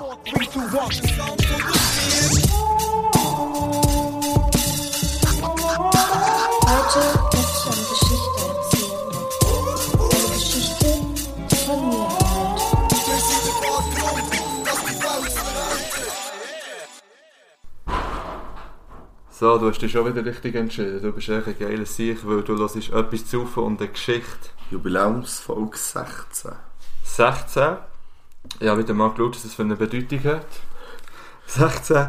Heute möchte ich eine Geschichte erzählen. Eine Geschichte von mir halt. So, du hast dich schon wieder richtig entschieden. Du bist echt ein geiler Sieg, weil du hörst etwas zu und eine Geschichte. Jubiläumsfolge 16. 16. Ich habe wieder mal geschaut, was das für eine Bedeutung hat. 16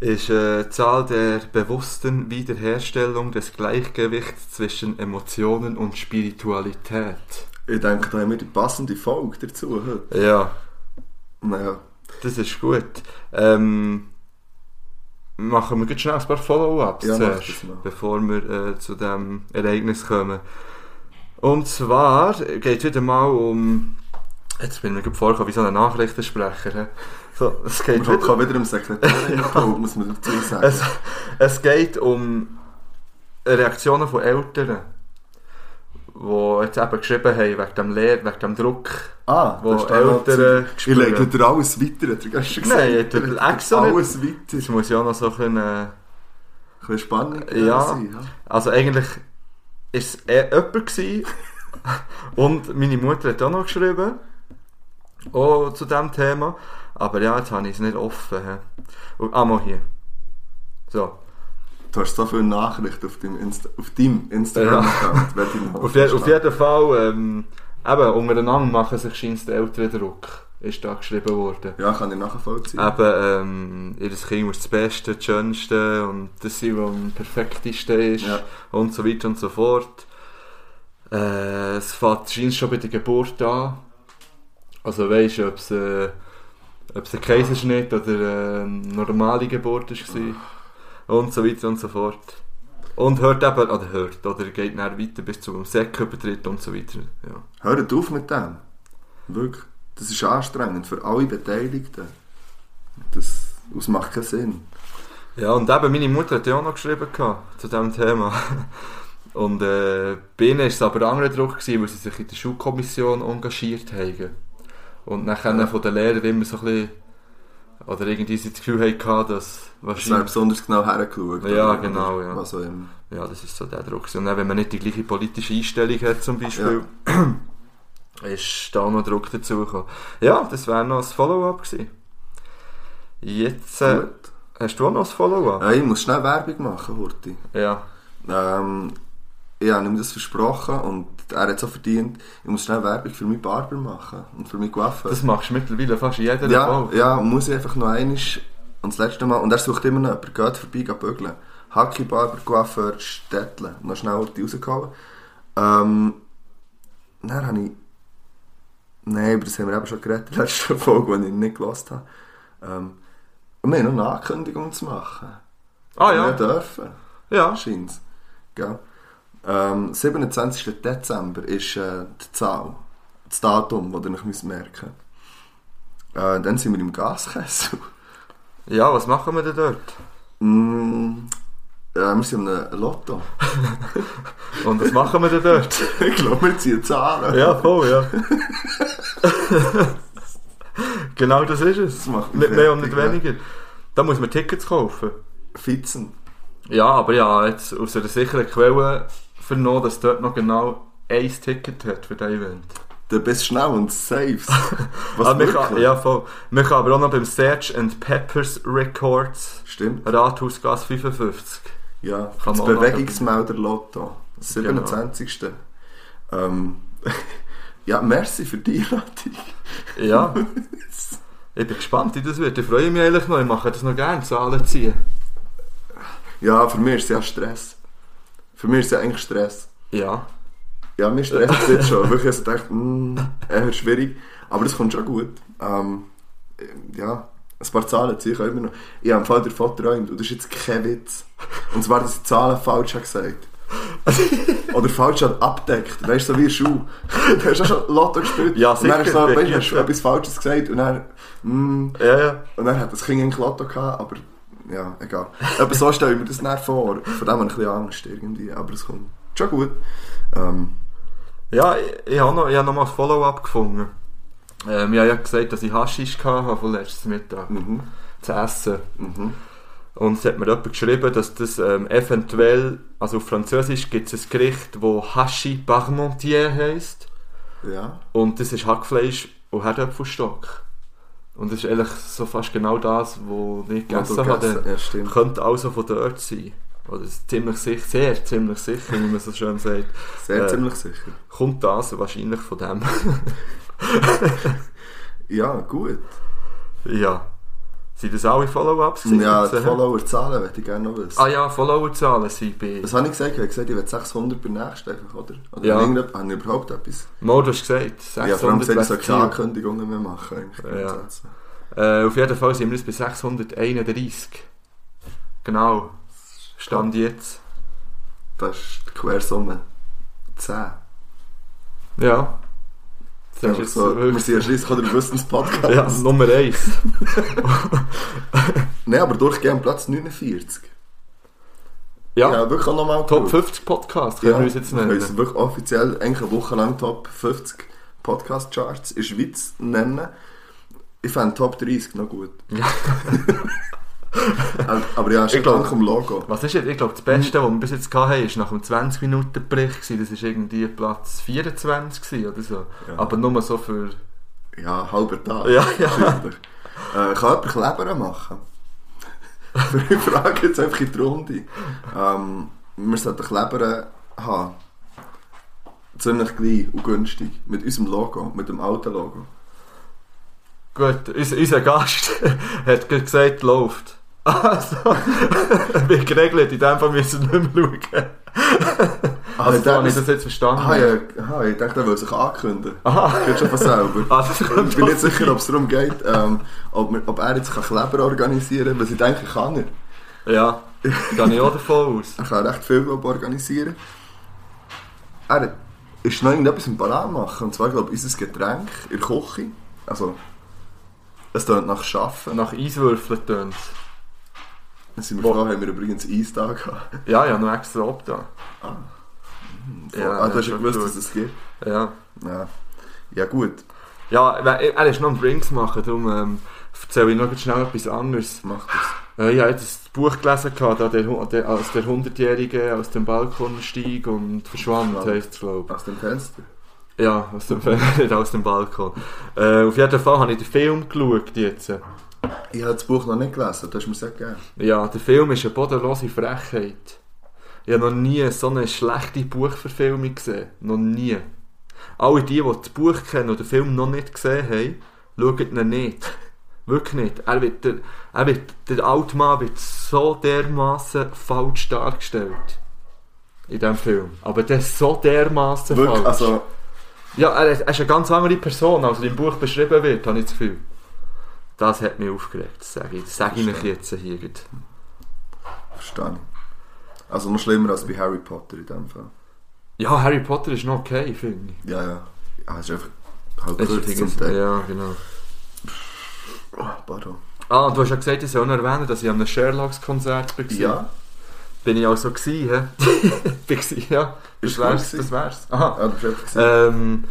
ist äh, die Zahl der bewussten Wiederherstellung des Gleichgewichts zwischen Emotionen und Spiritualität. Ich denke, da haben wir die passende Folge dazu heute. Ja, Naja, das ist gut. Ähm, machen wir jetzt schnell ein paar Follow-ups Ja, zuerst, bevor wir äh, zu dem Ereignis kommen. Und zwar geht es wieder mal um... Jetzt bin ich mir vorgekommen wie so ein Nachrichtensprecher. hä? So, es geht man wieder, wieder im Sekretariat, muss man dazu sagen. es, es geht um Reaktionen von Eltern, die jetzt eben geschrieben haben, wegen dem Lehr wegen dem Druck, ah, wo Eltern Ich lege dir alles weiter, hat er gestern gesagt. Nein, hat er extra nicht. Alles weiter. Das muss ja auch noch so ein bisschen... Äh, Ein bisschen spannend Ja. sein. Ja. Also eigentlich war es eh jemand gewesen. und meine Mutter hat auch noch geschrieben. Auch zu diesem Thema. Aber ja, jetzt habe ich es nicht offen. hä. Und, ah, mal hier. So. Du hast so viele Nachrichten auf deinem, Insta auf deinem Instagram-Account. noch Auf, je, auf jeden Fall, ähm, eben, untereinander machen sich scheint der ältere Druck. Ist da geschrieben worden. Ja, kann ich nachvollziehen. Eben, ähm, ihr Kind muss das Beste, das Schönste und das sein, was am perfektesten ist Ja. und so weiter und so fort. Äh, es fängt scheint schon bei der Geburt an. Also weisst du, ob es, äh, ein Kaiserschnitt oder eine normale Geburt war und so weiter und so fort. Und hört eben, oder hört, oder geht dann weiter bis zum Säckübertritt und so weiter. Ja. Hört auf mit dem. Wirklich. Das ist anstrengend für alle Beteiligten. Das, das macht keinen Sinn. Ja, und eben meine Mutter hat ja auch noch geschrieben gehabt, zu diesem Thema. Und äh, bei ihnen war es aber ein anderer Druck, gewesen, weil sie sich in der Schulkommission engagiert haben. Und dann Ja. von den Lehrern immer so ein bisschen, oder irgendwie sie das Gefühl hatten, dass Das wäre wahrscheinlich... besonders genau hergeschaut. Ja, genau, ja. Auch immer. Ja, das ist so der Druck. Und dann, wenn man nicht die gleiche politische Einstellung hat zum Beispiel, ist da noch Druck dazu gekommen. Ja, das wäre noch ein Follow-up gewesen. Jetzt äh, hast du auch noch ein Follow-up? Ja, ich muss schnell Werbung machen, Horti. Ja. Ähm, ich habe ihm das versprochen und er hat es auch verdient. Ich muss schnell Werbung für meinen Barber machen und für meinen Coiffeur. Das machst du mittlerweile fast in jeder Ja, Folge. ja, muss ich einfach noch einmal und das letzte Mal, und er sucht immer noch jemanden, geht vorbei, geht bügeln. Hacki Barber, Coiffeur, Städtle, noch schnell Orte rausgehauen. Ähm, dann habe ich, nein, aber das haben wir eben schon geredet, in der letzten Folge, die ich nicht gehört habe. Ähm, und wir haben noch eine Ankündigung zu machen. Ah Wir ja. dürfen, Ja. scheint Gell? Ähm, 27. Dezember ist äh, die Zahl, das Datum, das ihr euch müsst merken äh, Dann sind wir im Gaskessel. Ja, was machen wir denn dort? Mm, ja, wir sind im Lotto. Und was machen wir denn dort? ich glaube, wir ziehen Zahlen. ja, voll, ja. genau das ist es. Das macht Nicht mehr und nicht fertig, weniger. Da muss man Tickets kaufen. Fitzen. Ja, aber ja, jetzt aus einer sicheren Quelle vernommen, dass dort noch genau ein Ticket hat für das Event. Dann bist du schnell und saves. Was Ah, kann, ja, voll. Man kann aber auch noch beim Search and Peppers Records Stimmt. Rathausgas 55. Ja, Kann das Bewegungsmelder Lotto. 27. Ähm, ja, merci für die Einladung. Ja. Ich bin gespannt, wie das wird. Ich freue mich eigentlich noch. Ich mache das noch gerne, Zahlen ziehen. Ja, für mich ist es ja Stress. Für mich ist es ja eigentlich Stress. Ja. Ja, mir stresst es jetzt schon. Wirklich, also ich dachte, mh, eher schwierig. Aber das kommt schon gut. Ähm, ja, ein paar Zahlen ziehe ich auch immer noch. Ich habe im Fall davon geträumt und das ist jetzt kein Witz. Und zwar, dass ich die Zahlen falsch habe gesagt Oder falsch hat abdeckt. Weißt du, so wie ein Schuh. Du hast auch schon Lotto gespielt. Ja, Und dann sicher. hast du so, weißt, hast du etwas Falsches gesagt und dann, mh, Ja, ja. und dann hat das Kind eigentlich Lotto gehabt, aber ja, egal. Aber so stelle ich mir das dann vor. Von dem habe ich ein bisschen Angst irgendwie, aber es kommt schon gut. Ähm, Ja, ich, ich habe noch, ich habe noch mal ein Follow-up gefunden. Ähm, ich habe ja gesagt, dass ich Haschisch hatte von letztes Mittag Mhm. zu essen. Mhm. Und es hat mir jemand geschrieben, dass das ähm, eventuell, also auf Französisch gibt es ein Gericht, das Hachi Parmentier heisst. Ja. Und das ist Hackfleisch und Herdöpfelstock. Und das ist eigentlich so fast genau das, was ich gegessen du habe. Ja, stimmt. Könnte also von dort sein. Oder ziemlich sicher, sehr ziemlich sicher, wie man so schön sagt. Sehr Äh, ziemlich sicher. Kommt das wahrscheinlich von dem. Ja, gut. ja. Sind das alle Follow-ups? gewesen Ja, die? Follower-Zahlen möchte ich gerne noch wissen. Ah ja, Follower-Zahlen sind bei... Was habe ich gesagt? Ich habe gesagt, ich will 600 beim nächsten einfach, oder? Oder Ja. habe ich überhaupt etwas? Mo, du hast gesagt, Ja, vor allem 600 gesagt, ich soll keine. Ankündigungen mehr machen. Eigentlich, Ja. Äh, auf jeden Fall sind wir jetzt bei 631. Genau. Stand jetzt. Das ist die Quersumme 10. Ja. Das Einfach ist jetzt so, wir sind ja schliesslich der Wissenspodcast. Ja, Nummer 1. Nein, aber durchgehend Platz 49. Ja, Ja, wirklich auch nochmal Top gut. 50 Podcast können Ja, wir uns jetzt wir können nennen. wirklich offiziell eigentlich eine Woche lang Top 50 Podcast-Charts in der Schweiz nennen. Ich fände Top 30 noch gut. Ja. Aber- ja, ist Ich glaub- dank dem Logo. Was ist jetzt? Ich glaube, das Beste, was wir bis jetzt hatten, war nach dem 20-Minuten-Bericht. gewesen. Das war irgendwie Platz 24 gewesen oder so. Ja. Aber nur so für... Ja, halber Tag. Ja, ja. Äh, kann jemand Kleber machen? ich frage jetzt einfach in die Runde. Ähm, wir sollten Kleber haben. Ziemlich klein und günstig. Mit unserem Logo, mit dem alten Logo. Gut, unser, unser Gast hat gesagt, läuft. Also, wie geregelt, in dem Fall müssen wir nicht mehr schauen. Also, ich habe das jetzt verstanden. Ah, ja, aha, ich dachte, er will sich ankündigen. Aha. Geht schon von selber. Ah, Ich bin nicht sicher, ob es darum geht, ähm, ob, wir, ob er jetzt kann Kleber organisieren kann, was ich denke, kann er. Ja, gehe ich auch davon aus. Er kann recht viel glaub, organisieren. Er ist noch irgendetwas im Parat machen, und zwar glaube ich unser Getränk in der Küche. Also, es tönt nach Schaffen. Nach Eiswürfeln tönt Dann sind wir froh, haben wir übrigens Eis da gehabt. Ja, ja, noch extra ob da. Ja, ah, du hast ja gewusst, gut. dass es gibt. Ja. Ja, ja gut, Ja, er ist noch am Drinks machen, darum ähm, erzähle ich noch schnell etwas anderes. mach das. Äh, ich habe jetzt das Buch gelesen, gehabt, da der, der, als der 100-Jährige aus dem Balkon stieg und verschwand, Ja. heisst es, glaube ich. Aus dem Fenster. Ja, aus dem, nicht aus dem Balkon. Äh, auf jeden Fall habe ich den Film geschaut jetzt. Ich habe das Buch noch nicht gelesen, das hast du mir sehr gegeben. Ja, der Film ist eine bodenlose Frechheit. Ich habe noch nie so eine schlechte Buchverfilmung gesehen. Noch nie. Alle die, die das Buch kennen und den Film noch nicht gesehen haben, schauen ihn nicht. Wirklich nicht. Er wird, der, er wird, der alte Mann wird so dermaßen falsch dargestellt. In diesem Film. Aber der ist so dermaßen falsch. also, Ja, er er ist eine ganz andere Person, als er im Buch beschrieben wird, habe ich das Gefühl. Das hat mich aufgeregt, das sage ich, das sage ich euch jetzt hier. gerade. verstehe ich. Also noch schlimmer als bei Harry Potter in dem Fall. Ja, Harry Potter ist noch okay, finde ich. Ja, ja. Ja, es ist einfach halt kurz zum ja, genau. Oh, pardon. Ah, du hast ja gesagt, ich soll noch erwähnen, dass ich an einem Sherlocks-Konzert war. Ja, Bin ich auch so gewesen, hä? bin gewesen, ja. Das wär's, das wär's. Aha. ja du bist. Ähm,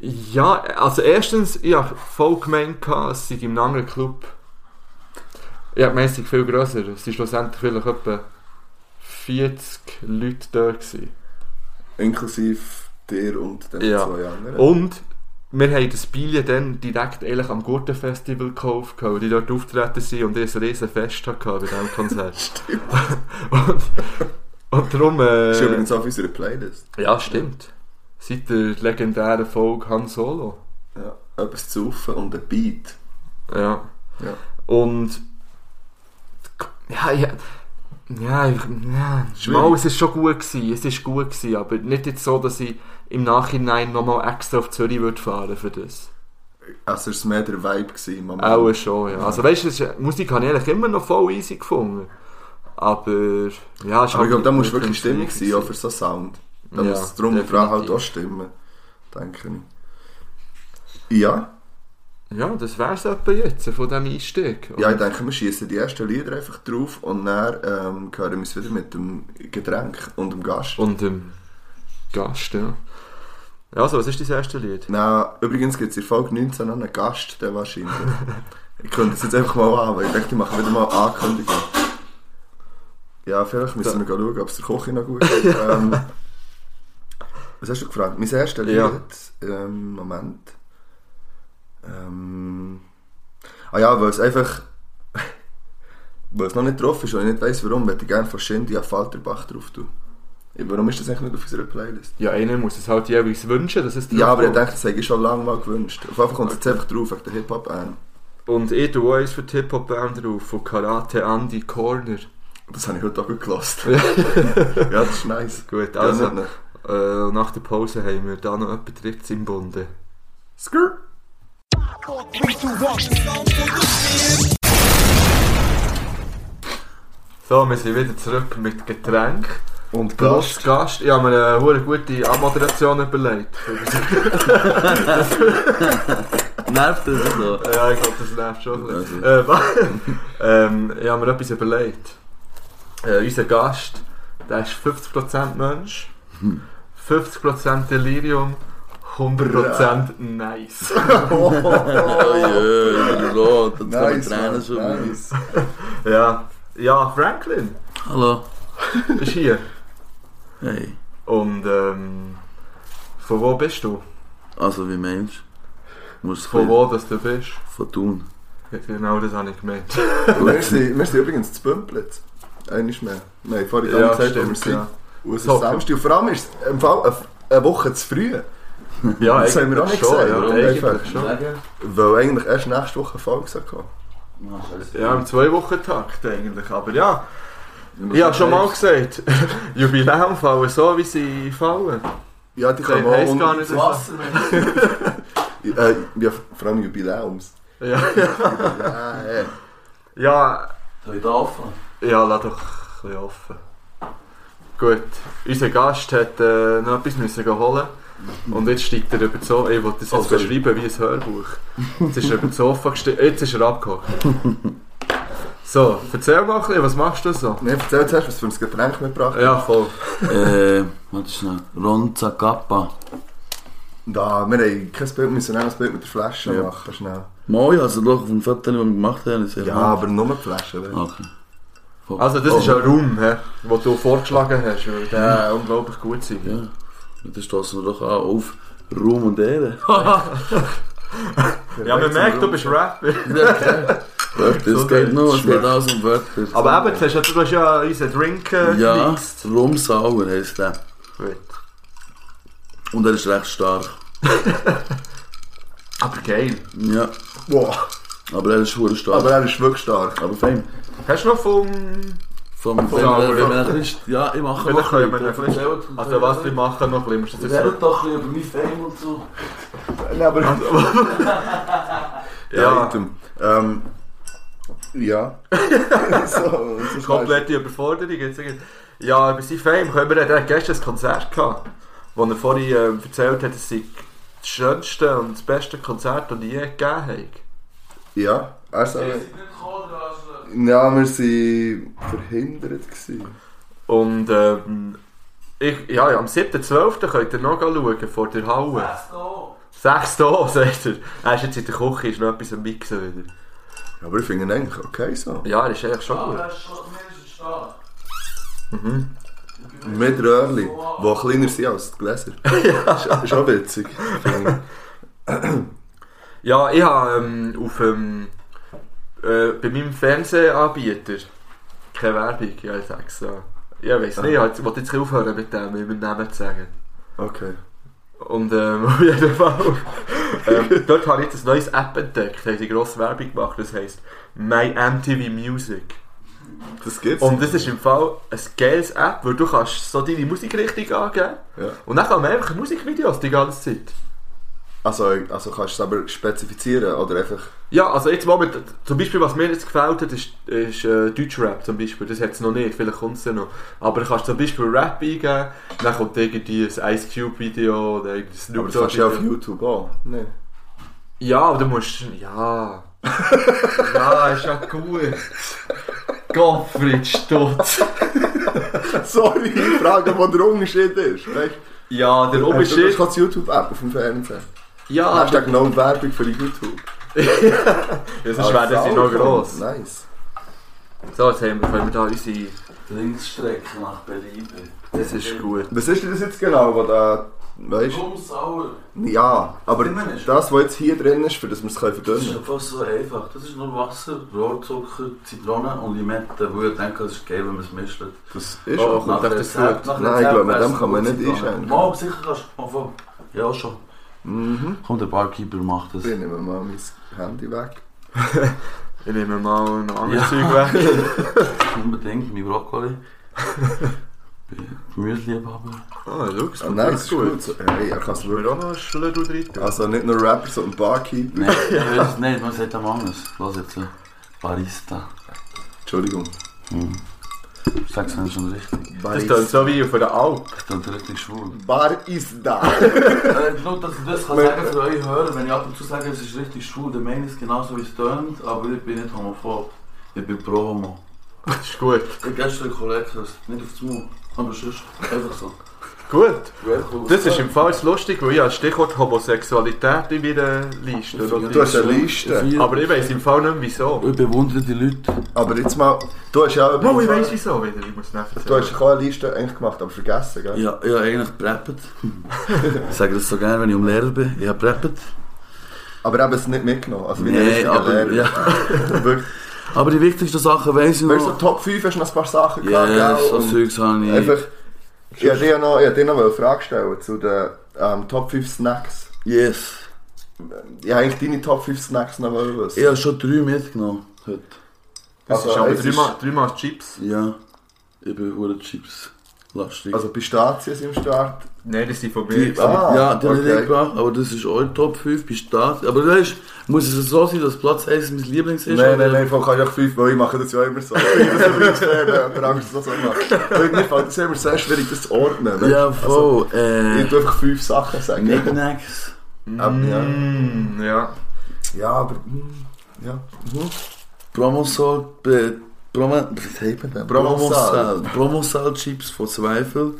ja, also erstens, ich habe voll gemeint, es sei einem anderen Club. Ich habe gemeint, es sei viel grösser. Es waren schlussendlich vielleicht etwa 40 Leute da. Gewesen. Inklusive dir und den Ja. zwei anderen. Und wir haben das Bilie dann direkt eigentlich am Gurtenfestival gekauft, weil die dort auftreten sind und ich ein riesen Fest hatte bei diesem Konzert. und, und darum... Äh, ist übrigens auf unserer Playlist. ja, stimmt. Seit der legendären Folge Han Solo. Ja. Etwas zu saufen und ein Beat. Ja. Ja. Und... Ja, ja... Ja, ich, ja. Mal, es ist schon gut gewesen, es ist gut gewesen, aber nicht jetzt so, dass ich im Nachhinein nochmal extra auf Zürich würde fahren für das. Also es war mehr der Vibe gewesen. Auch schon, ja. Ja. Also weißt du, Musik habe ich eigentlich immer noch voll easy gefunden. Aber ja, es Aber ich halt glaube, da muss wirklich Stimmung sein, auch für so Sound. Da Ja, muss drum und dran halt auch stimmen. Denke ich. Ja, Ja, das wäre es etwa jetzt von diesem Einstieg. ja, ich denke, wir schießen die ersten Lieder einfach drauf und dann ähm, hören wir uns wieder mit dem Getränk und dem Gast. Und dem Gast, ja. Also, was ist dein erstes Lied? Na, übrigens gibt es in Folge 19 noch einen Gast, der wahrscheinlich. ich könnte das jetzt einfach mal an, weil ich denke, die machen wieder mal Ankündigung. Ja, vielleicht müssen wir schauen, ob es der Koch noch gut geht. ähm, was hast du gefragt? Mein erstes Lied? Ja. Ähm, Moment. Ähm, ah ja, weil es einfach... weil es noch nicht drauf ist und ich nicht weiss warum, würde ich gerne von Shindy an Falterbach drauf tun. Warum ist das eigentlich nicht auf unserer Playlist? Ja, einer muss es halt jeweils wünschen, dass es Ja, aber ich denke, das hätte ich schon lange mal gewünscht. Auf Fall kommt es jetzt einfach drauf, wegen der Hip-Hop-Band. Und ich tue eins für die Hip-Hop-Band drauf, von Karate Andy Corner. Das habe ich heute auch gut gelassen. ja, das ist nice. Gut, also. Äh, nach der Pause haben wir da noch etwa drittes im Bunde. Skrr. So, wir sind wieder zurück mit Getränk. Und Gast. Gast. Ich habe mir eine hure gute Anmoderation überlegt. Nervt das so? ja, ich glaube, das nervt schon. Also. Äh, ähm, ich habe mir etwas überlegt. Äh, unser Gast, der ist 50% Mensch, 50% Delirium, 100% nice. Oh jetzt kommen Nice, Tränen schon nice. ja. ja, Franklin Hallo. ist hier. Hey. Und ähm, von wo bist du? Also, wie meinst du? Von wo dass du bist? Von tun. Ja, Genau das habe ich gemeint. wir, sind, wir sind übrigens zu Bümplitz. Einmal mehr. Wir haben vorhin Ja, gesagt, wo wir stimmt, sind. ja. Und es ist Samstag. Und vor allem ist es im Fall eine, Woche zu früh. Ja, Das haben wir auch nicht schon, gesagt, Ja, eigentlich schon. Weil eigentlich erst nächste Woche Folge kommen. Ja, im Zwei-Wochen-Takt eigentlich. Aber ja, ich habe schon mal gesagt, Jubiläum fallen so, wie sie fallen. Ja, die heisst auch... gar nicht, dass Wasser, Äh, ja, vor allem Jubiläums. Ja, ja, ja, Soll ich da anfangen? ja, lass doch ein bisschen offen. Gut, unser Gast hat äh, noch etwas müssen holen und jetzt steigt er über die Sofa. Ich wollte das jetzt sorry. beschreiben wie ein Hörbuch. Jetzt ist er über die Sofa gestiegen. Jetzt ist er abgehockt. So, erzähl mal ein bisschen, was machst du so? Nee, erzähl zuerst, was du für ein Getränk mitgebracht hast. Ja, voll. äh, warte schnell. Ronza Kappa. Da, wir haben kein Bild, müssen auch ein Bild mit der Flasche Ja. machen, schnell. Moi, also doch auf dem Foto, das wir gemacht haben, ist Ja, aber nur die Flasche. Okay. Also das ist ein Raum, he, den du vorgeschlagen hast, weil der unglaublich gut ist. Ja. Dann stoßen wir doch an auf Ruhm und Ehre. Ja, man merkt, du bist Rapper. Wörter, So es geht nur, es geht alles um Wörter. Aber eben, du hast ja, du hast ja unseren Drink äh, Ja, gemixt. Rumsauer heisst der. Gut. Und er ist recht stark. Aber geil. Ja, Wow. aber er ist schwer stark. Aber er ist wirklich stark. aber fein. Hast du noch vom... Vom, Vom wenn wir- ja. wenn wir ich mache noch wir ein bisschen. Also was wir machen noch ein bisschen, Erzähl jetzt doch ein bisschen über mein Fame und so. Nee, aber... Ja, Ja, ähm... Ja. so, so komplette Überforderung. Jetzt Ja, über sein Fame können wir... Er hat gestern ein Konzert gehabt, wo er vorhin äh, erzählt hat, es sei das schönste und das beste Konzert, das ich je gegeben habe. Ja, also... Ja, wir waren verhindert. Gewesen. Und ähm, ich, ja, ja, am 7.12. könnt ihr noch schauen, vor der Halle. Sechs da, sagt er. Er ist jetzt in der Küche, ist noch etwas am Mixen wieder. Aber ich finde ihn eigentlich okay so. Ja, er ist eigentlich schon gut. Mit Röhrli, die kleiner sind als die Gläser. ja. Ist auch witzig. Ja, ich habe ähm, auf ähm, äh, bei meinem Fernsehanbieter keine Werbung, ja, ich sag's so. Ich weiß nicht, ich wollte jetzt ein bisschen aufhören mit dem, mit dem Namen zu sagen. Okay. Und ähm, auf jeden Fall, ähm, dort habe ich jetzt ein neues App entdeckt, da haben sie grosse Werbung gemacht, das heisst My MTV Music. Das gibt's. Und das ist im Fall ein geiles App, weil du kannst so deine Musikrichtung angeben Ja. und dann kann man einfach Musikvideos die ganze Zeit. Also, also kannst du es aber spezifizieren oder einfach... Ja, also jetzt moment, zum Beispiel was mir jetzt gefällt hat, ist, ist äh, Deutschrap zum Beispiel, das hat es noch nicht, vielleicht kommt es ja noch. Aber du kannst zum Beispiel Rap eingeben, dann kommt irgendwie ein Ice Cube Video oder irgendein Snoop Aber das kannst du ja auf. YouTube auch. Nee. Ja, aber du musst, ja... ja, ist ja gut. Gottfried Stutz. Sorry, ich frage, wo der Unterschied ist. Weißt? Ja, der Du hast Oberschritt. das YouTube-App auf dem Fernseher. Ja, Hashtag no Werbung für YouTube. sonst werden sie noch gross. Nice. So, jetzt haben wir, können wir da unsere... Linksstrecke nach Belieben. Das ist gut. Was ist denn das jetzt genau, was da... Weißt sauer. Ja, aber das, was jetzt hier drin ist, für das wir es Das ist verdünnen fast so einfach. Das ist nur Wasser, Rohrzucker, Zitrone und Limette, wo ich denke, es ist geil, wenn man es mischt. Das ist Oh, auch gut. das Rezept- gut? nach Nein, ich glaube, mit dem kann man nicht einschenken. Mal, sicher kannst du. Ja, schon. Mhm. Komm, der Barkeeper macht das. Ich nehme mal mein Handy weg. Ich nehme mal noch anderes Ja. Zeug weg. Unbedingt, mein Brokkoli. Bin Gemüseliebhaber. Ah, schau, es Ah, kommt das ist gut. So, Hey, er kann es wirklich. auch noch drin tun? Also nicht nur Rapper, sondern Barkeeper. Nein, ich weiß es nicht, man sagt am anders. Lass jetzt. äh, Barista. Entschuldigung. Hm. Sag's mir schon richtig. Das ist dann so wie auf der Alp. Ich bin richtig schwul. Bar ist da. Äh, nur, dass ich das kann sagen für euch hören, wenn ich ab und zu sage, es ist richtig schwul, dann meine ich es genauso wie es tönt, aber ich bin nicht homophob. Ich bin pro homo. Das ist gut. Ich gestern Kollege, das nicht aufs Maul, aber sonst einfach so. Gut. Das ist im Fall lustig, weil ich habe das Stichwort Homosexualität in meiner Liste. oder? Du hast eine Liste. Aber ich weiss im Fall nicht wieso. Ich bewundere die Leute. Aber jetzt mal, du hast ja auch, Oh, ich weiss wieso wieder. Ich muss es nicht du hast auch eine Liste eigentlich gemacht, aber vergessen, gell? Ja, ich habe eigentlich preppet. ich sage das so gerne, wenn ich um Lehrer bin. Ich habe preppet. Aber eben es nicht mitgenommen. Also wie ein Nee, richtiger aber, Lehrer. ja. Aber die wichtigsten Sachen weiss ich Weißt du, noch. Top 5 hast du noch ein paar Sachen Ja, gehabt, gell? so Zeugs habe ich. Einfach, ich wollte dir noch, ich dir noch eine Frage stellen zu den ähm, Top 5 Snacks. Yes. Ich wollte eigentlich deine Top 5 Snacks noch wissen. Ich habe schon drei mitgenommen heute. Das Also, ist aber dreimal, dreimal Chips. Ja. Ich bin Chips. Lastig. Also Pistazien sind im Start. Nein, das sind von Die, mir. Ah, aber, ja, die habe ich okay. nicht gebracht, aber das ist eure Top 5 Pistazien. Aber weißt du, muss es so sein, dass Platz 1 mein Lieblings ist? Nein, nein, nein, von kann ich auch 5, weil ich mache das ja immer so. Ich finde das übrigens fair, wenn jemand anderes das so macht. Weil mir fällt das immer sehr schwierig, das zu ordnen. weißt? Ja, Also, voll. ich äh, tue einfach 5 Sachen sagen. Knickknacks. Ja. Mm, ja. ja, aber... hm, Ja. Mhm. Promosal, Promo, was heißt denn? Promosal. Promosal Chips von Zweifel.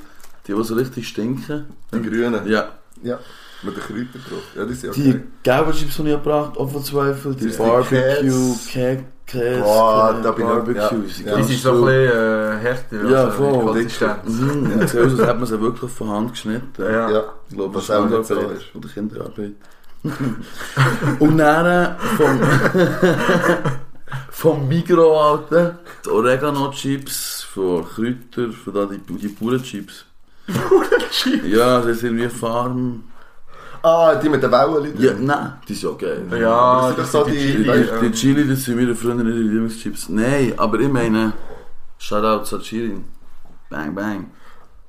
Die, die so richtig stinken. Die grünen. Ja. Ja. Mit den Kräutern drauf. Ja, die sind Die okay. gelben Chips, die ich gebracht auch von Zweifel. Die Die Barbecue, Käse. Käse, Boah, da bin ich- Barbecue. ja. sind Ja. Sind so ein bisschen äh, härter. Ja, also voll. die Konsistenz. Mhm, ja. hätte man sie wirklich von Hand geschnitten. Ja. Ja. Ich glaube, Was das auch ist nicht so ist. oder Kinderarbeit. Und dann vom, vom Migros, Alter, die Oregano-Chips von Kräuter, von da die, die Bauernchips. Bauernchips? Ja, das ist irgendwie Farm. Ah, die mit den Wellen Ja, nein, die ist ja geil. Ja, das das sind sind die die. Die, die Chili, das sind meine Freunde ihre Lieblingschips. Nein, aber ich meine, Shoutout zu Chili. Bang, bang.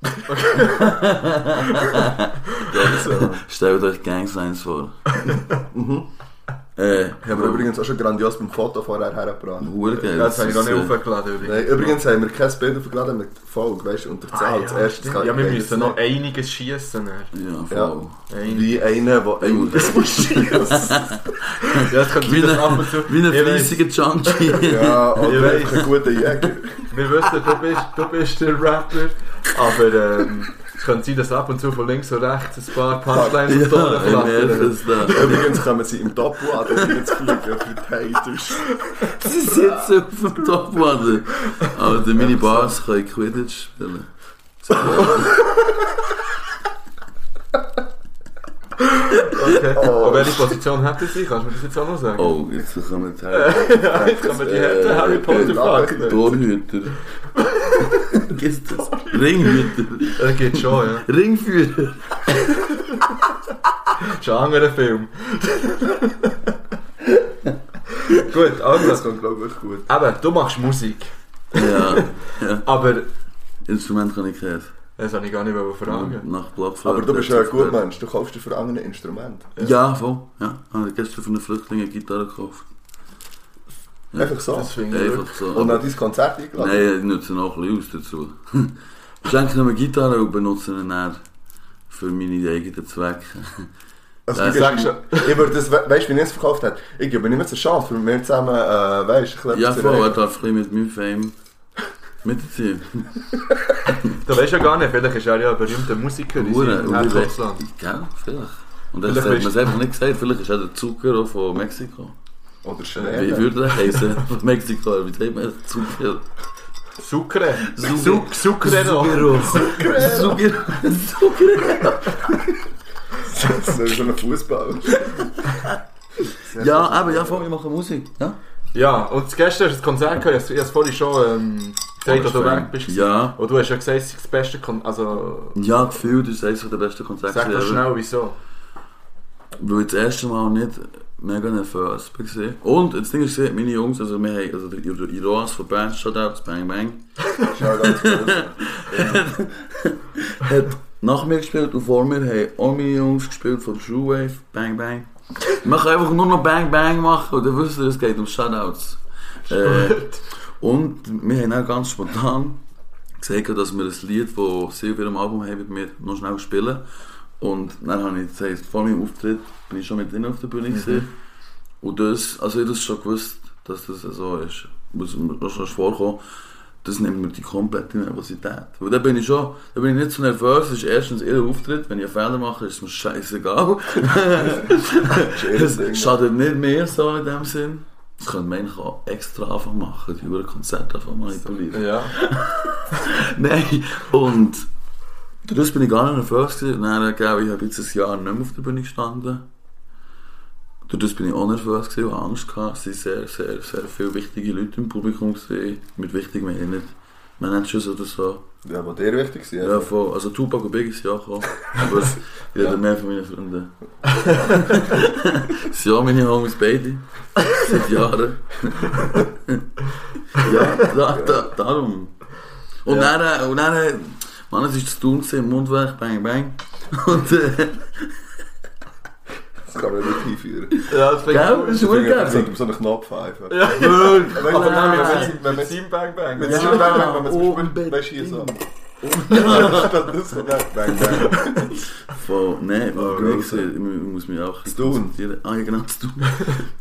Stellt euch Gangsigns vor. äh, Ich habe übrigens auch schon grandios beim Foto vorher hergebracht. Hure geil. Das habe ich noch nicht aufgeladen. übrigens. Nein, übrigens haben wir kein Bild aufgeladen mit Folge, weißt du, und der Ah, Zahl. ja, das erste ja, wir müssen noch einiges schießen. Ja, Ja. voll. Einiges. Wie einer, der einiges muss schießen. Ja, das kann Wie dass ein, wie ein fleissiger Junkie. Ja, Ich oder ein guter Jäger. Wir wissen, du bist, du bist der Rapper, aber ähm, könnte sein, dass ab und zu von links und rechts ein paar Punchlines auf ja, ich merke flattern. es. Übrigens kommen sie im Doppel-Laden jetzt fliegen für die Haters. Sie sitzen auf dem Topwader. Aber die Minibars können Quidditch spielen. Okay. Oh. Und welche Position hätte sie? Kannst du mir das jetzt auch noch sagen? Oh, jetzt kommen die Harry Ja, jetzt kann man die Harry Potter fragen. Torhüter. Gibt's das? Ringhüter. Das geht schon, ja. Ringführer. Ist ein anderer Film. Gut, also. Das kommt, glaube ich, gut. Aber du machst Musik. Ja, ja. Aber Instrument kann ich kennen. das habe ich gar nicht fragen. Nach Blockflöte. Aber du bist ja ein guter Mensch, du kaufst dir für andere Instrumente. Ja, voll. Ja, habe ich gestern von den Flüchtlingen eine Gitarre gekauft. Ja. Einfach so. Einfach so. Und an dein Konzert eingeladen. Nein, ich nutze noch ein bisschen aus dazu. Ich schenke noch eine Gitarre und benutze ihn dann für meine eigenen Zwecke. Also, Ja, du sag gibst- schon. Ich würde das, we- weißt du, wie ich es verkauft habe? Ich gebe nicht mehr eine Chance, für wir zusammen, äh, weißt du, Ja, voll, er darf ein bisschen mit meinem Fame, Mitziehen. Du weißt ja gar nicht, vielleicht ist er ja ein berühmter Musiker in Herkunftsland. Gell, vielleicht. Und das Vielleicht hat man es einfach nicht gesagt. Vielleicht ist er der Zucker auch von Mexiko. Oder Wie Schnee. würde der heißen? Von Mexiko, wie sagt man Zucker? Sucre. Sucre. Su- Sucrero. Zucker. Zucker. Das ist so ein Fußball. Ja, aber ja, voll, wir machen Musik. Ja? Ja, und gestern hast du ein Konzert gehabt, ich habe es vorhin schon ähm, gesagt, dass du weg bist. Ja. Und du hast ja gesagt, es ist das beste Konzert, also Ja, gefühlt ist eines der besten Konzerte. sag doch schnell wieso. Weil das erste Mal nicht mega nervös war. Und das Ding ist, meine Jungs, also wir haben, also der Iro- Iroas von Band Shoutouts, Bang Bang, groß. hat nach mir gespielt und vor mir haben auch meine Jungs gespielt von True Wave, Bang Bang. Wir können einfach nur noch Bang Bang machen und dann wisst ihr, es geht um Shoutouts. Äh, und wir haben auch ganz spontan gesagt, dass wir ein Lied, das sie auf ihrem Album haben, mit mir noch schnell spielen. Und dann habe ich gesagt, vor meinem Auftritt bin ich schon mit ihnen auf der Bühne gewesen. Und das, also ich das schon gewusst, dass das so ist. Muss mir schon vorkommen. Das nimmt mir die komplette Nervosität. Weil da bin ich schon, da bin ich nicht so nervös. Es ist erstens ihr Auftritt. Wenn ich einen Fehler mache, ist es mir scheißegal. Das es schadet nicht mehr so in dem Sinn. Das könnte man eigentlich auch extra einfach machen, die über Konzerte einfach manipulieren. Ja. Nein, und dadurch bin ich gar nicht nervös gewesen. Glaube ich, habe jetzt ein Jahr nicht mehr auf der Bühne gestanden. Dadurch bin ich auch nervös gewesen und Angst gehabt. Es waren sehr, sehr, sehr viele wichtige Leute im Publikum. Gewesen. Mit wichtig meine ich nicht Managers oder so. Ja, was dir wichtig ist. Ja, voll. Also Tupac und Biggie sind auch gekommen. Aber ich rede mehr von meinen Freunden. Sind auch meine Homies beide. Seit Jahren. ja, da, da, darum. Und Ja. dann, äh, und dann, äh, Mann, es war zu tun Mundwerk, bang, bang. Und, äh, Das kann man nicht einführen. Ja, das gell, das ist wirklich das sollte so einen Knopf einfach. Ja, Aber aber nein, wenn mit man- man- Team Bang Bang. Wenn es schon bang, bang, wenn man es du hier so. Statt das so bang, bang. Voll, nein, Oh, oh, Rosa. ich, muss mich auch konzentrieren. Ah, ja, genau, zu tun.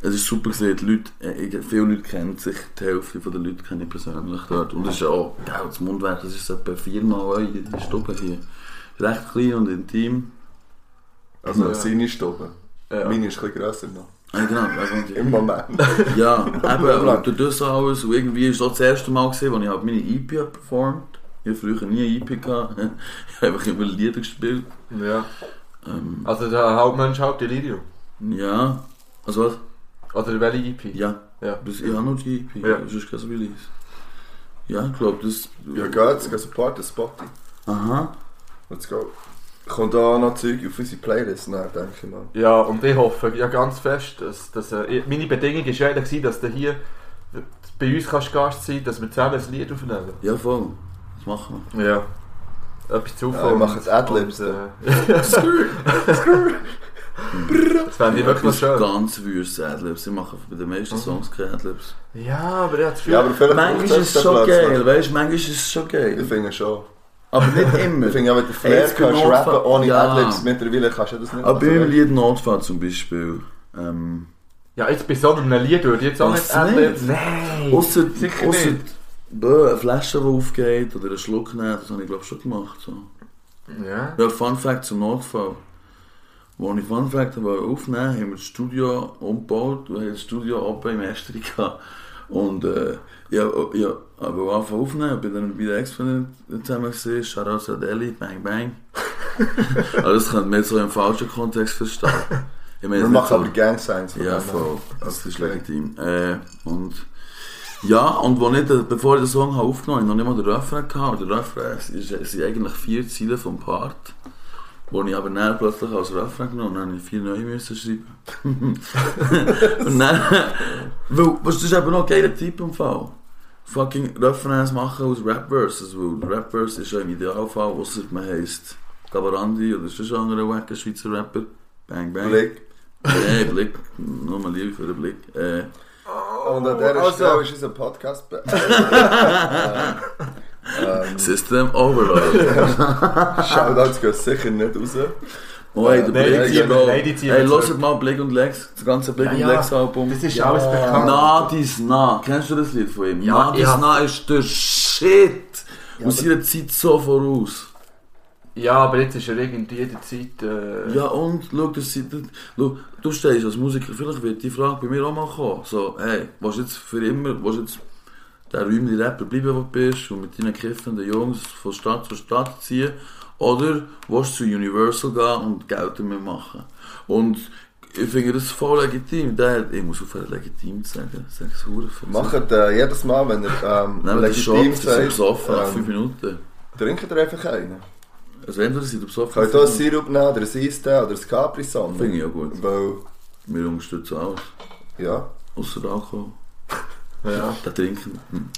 es ist super gesehen, die Leute, äh, viele Leute kennen sich, die Hälfte der Leute kenne ich persönlich dort. Und das ist auch, gell, das Mundwerk, das ist etwa viermal eure Stube hier. Recht klein und intim. Also, Ja. seine Stube. Ja. Meine ist ein bisschen grösser noch. Ah, genau, also, Im Moment. Ja, eben, und durch das alles, und irgendwie ist das das erste Mal gewesen, wo ich halt meine EP habe performt. Ich habe früher nie eine EP gehabt. Ich habe einfach immer Lieder gespielt. Ja. Ähm, Also der Hauptmensch halt Delirium. ja, also was? Oder welche EP? Ja, Ja. das, ich habe noch die EP, Ja. das ist kein Release. Ja, ich glaube, das... Ja, geht's, geh supporten, Spotty. Aha. Let's go. Kommt da noch Zeug auf unsere Playlist, nein, denke ich mal. Ja, und ich hoffe ja ganz fest, dass, dass äh, ich- meine Bedingung war ja eigentlich, dass du hier bei uns kannst Gast sein dass wir zusammen ein Lied aufnehmen. Ja, voll. Das machen Ja. Etwas Zufall. Ja, wir machen jetzt Adlibs, Und, äh, Das fände ich wir. wirklich noch schön. ganz wüstes Adlibs. Sie machen bei den meisten Songs keine Adlibs. Ja, aber ich habe das Gefühl... Ja, aber Manchmal ist das es schon geil, weißt du? Manchmal ist es schon Ich geil. finde schon. Aber nicht immer. Ich finde du Ey, Flair kannst gibt rappen Notfall- ohne Ja. Adlibs, mittlerweile kannst du das nicht Aber bei meinem Lied Notfall zum Beispiel. Ähm, Ja, jetzt bei so einem Lied würde ich jetzt auch nicht Adlibs... Nein! Ausser, sicher ausser nicht. bö, eine Flasche, die aufgeht oder einen Schluck nehmen, das habe ich glaube schon gemacht. So. Ja. Ja, Fun Fact zum Notfall. Als ich Fun Fact wollte aufnehmen haben wir das Studio umgebaut und haben das Studio oben im Esteri gehabt. Und äh, ja, ja, aber anfangen aufnehmen, bin dann bei der Ex-Freundin zusammen gesehen, Shoutout Sadeli, Bang Bang. aber das könnte man so im falschen Kontext verstehen. Ich meine, nicht so- aber Gang Signs von ja, voll. Das Das ist legitim. Äh, und ja, und wo ich, den- bevor ich den Song habe aufgenommen habe, ich noch nicht mal den Refrain gehabt. Der Refrain es ist- es sind eigentlich vier Ziele vom Part. Wo ich aber dann plötzlich als Refrain genommen und dann habe ich vier neue müssen schreiben. und dann, weil, was, das ist eben noch ein geiler Typ im Fall. Fucking Refrains machen aus Rap-Verses, weil Rap-Verse ist ja im Idealfall, ausser man heisst Gabarandi oder sonst ein anderer wacker Schweizer Rapper. Bang, bang. Blick. Hey, Blick. Nur mal Liebe für den Blick. Äh, Und an dieser Also- Stelle ist unser Podcast ähm, System Overload. Shoutouts gehen sicher nicht raus. Oh, hey, der Nein, Blick die ziehen wir- Bro. nein, die ziehen Hey, wir hört zurück. mal Blick und Lex, das ganze Blick Ja, und ja. Lex Album. Das ist alles bekannt. Na, dies na. Kennst du das Lied von ihm? Ja, na, dies ja. na ist der shit! Und seiner Zeit so voraus. Ja, aber jetzt ist er irgendwie in der Zeit. Äh, Ja, und schau, das sind, schau, du stehst als Musiker, vielleicht wird die Frage bei mir auch mal kommen. So, hey, du jetzt für immer, du jetzt der räumliche Rapper bleiben, wo du bist und mit deinen kiffenden Jungs von Stadt zu Stadt ziehen? Oder willst du zu Universal gehen und Geld damit machen? Und ich finde das voll legitim. Der, ich muss aufhören, legitim zu sagen. Sage es verdammt. Macht äh, jedes Mal, wenn er ähm, schon, legitim das ist besoffen nach ähm, 5 Minuten. trinkt er einfach einen. Also entweder sind ihr besoffen. Könnt ihr einen Sirup nehmen, oder ein Eistee, oder ein Capri-Sonne? Finde ich ja gut. Weil, Wir unterstützen alles. ja. Außer Alkohol. Ja. Der trinken. Hm.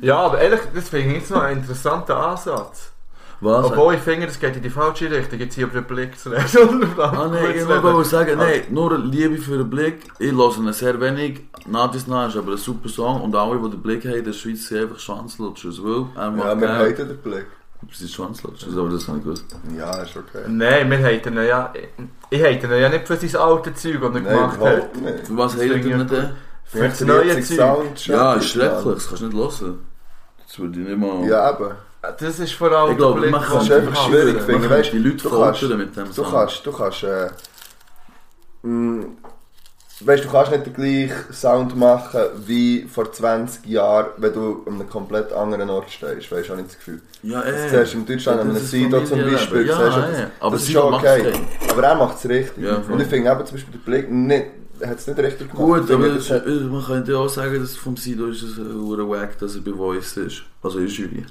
ja, aber ehrlich, das finde ich jetzt noch einen interessanten Ansatz. Was? Obwohl ich finde, es geht in die falsche Richtung, jetzt hier über den Blick zu lesen. Ah nein, ich wollte sagen, nein, nur Liebe für den Blick. Ich höre ihn sehr wenig. Nadis Nah ist aber ein super Song und alle, die den Blick haben in der Schweiz, sind einfach Schwanzlutschers. Weil er Ja, wir gerne. haten den Blick. Sie sind Schwanzlutschers, aber das habe ich gewusst. Ja, ist okay. Nein, wir haten ihn ja. Ich haten ihn ja nicht für sein altes Zeug, das er Nein, gemacht hat. was Das ihr ich denn? Das neue. Sound Ja, ist schrecklich, das kannst du nicht hören. Das würde ich nicht mal... Ja, eben. Das ist vor allem Ich glaube, man kann Das den ist ich einfach schwierig, Man finde ich. kann Weißt, die Leute du kannst, foltern mit dem du Song. kannst, du kannst, äh, mh, weißt, du kannst nicht den gleichen Sound machen wie vor 20 Jahren, wenn du an einem komplett anderen Ort stehst. Weißt du, habe ich das Gefühl. Ja, Das eh. siehst du in Deutschland an Das einem Sido zum. Beispiel. Ja, siehst du, eh. das, Aber das ist schon okay. Aber er macht es richtig. Ja, voll. Und ich finde eben zum Beispiel der Blick nicht, hat es nicht richtig gemacht. Gut, aber das hat- es- man könnte ja auch sagen, dass vom Sido ist es ein hoher Wack, dass er bei Voice ist. Also in Jury.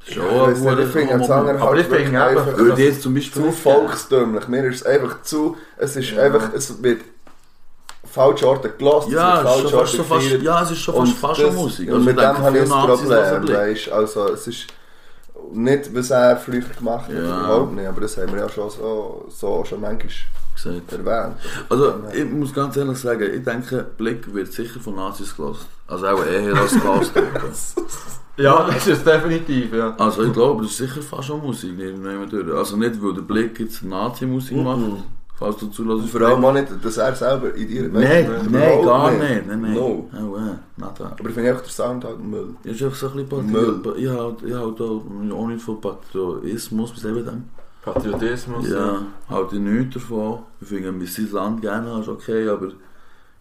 Das ist Ja, auch ich ein finde, das andere Aber ich finde einfach Würde ich jetzt zum Beispiel zu volkstümlich. Mir ist es einfach zu, es ist Ja. einfach, es wird falsche Orte gelost, Ja, es es ist schon fast, gefeiert. ja, es ist schon Und fast fast das- Musik. Und Also mit dem habe ich ein Problem, weißt Also es ist nicht, was er früher gemacht hat, Ja. überhaupt nicht, aber das haben wir ja schon so, so schon manchmal Gesagt. erwähnt. Also, ich muss ganz ehrlich sagen, ich denke, Blick wird sicher von Nazis gelost. Also auch eher als gelost. Ja, das ist definitiv, ja. also ich glaube, das ist sicher fast schon Musik. irgendwann durch. Also nicht, weil der Blick jetzt Nazi-Musik macht, falls du zulässt. vor allem auch nicht, dass er selber in dir... Nein, nein, gar nicht. Nein, nein. No. Oh, äh, nada. Aber ich finde einfach der Sound halt Müll. Ja, ist einfach so ein bisschen Müll. Ich ich halt auch, auch nicht von Patriotismus, was eben dem. Patriotismus. Ja, halt ich nichts davon. Ich finde, wenn du sein Land gerne hast, okay, aber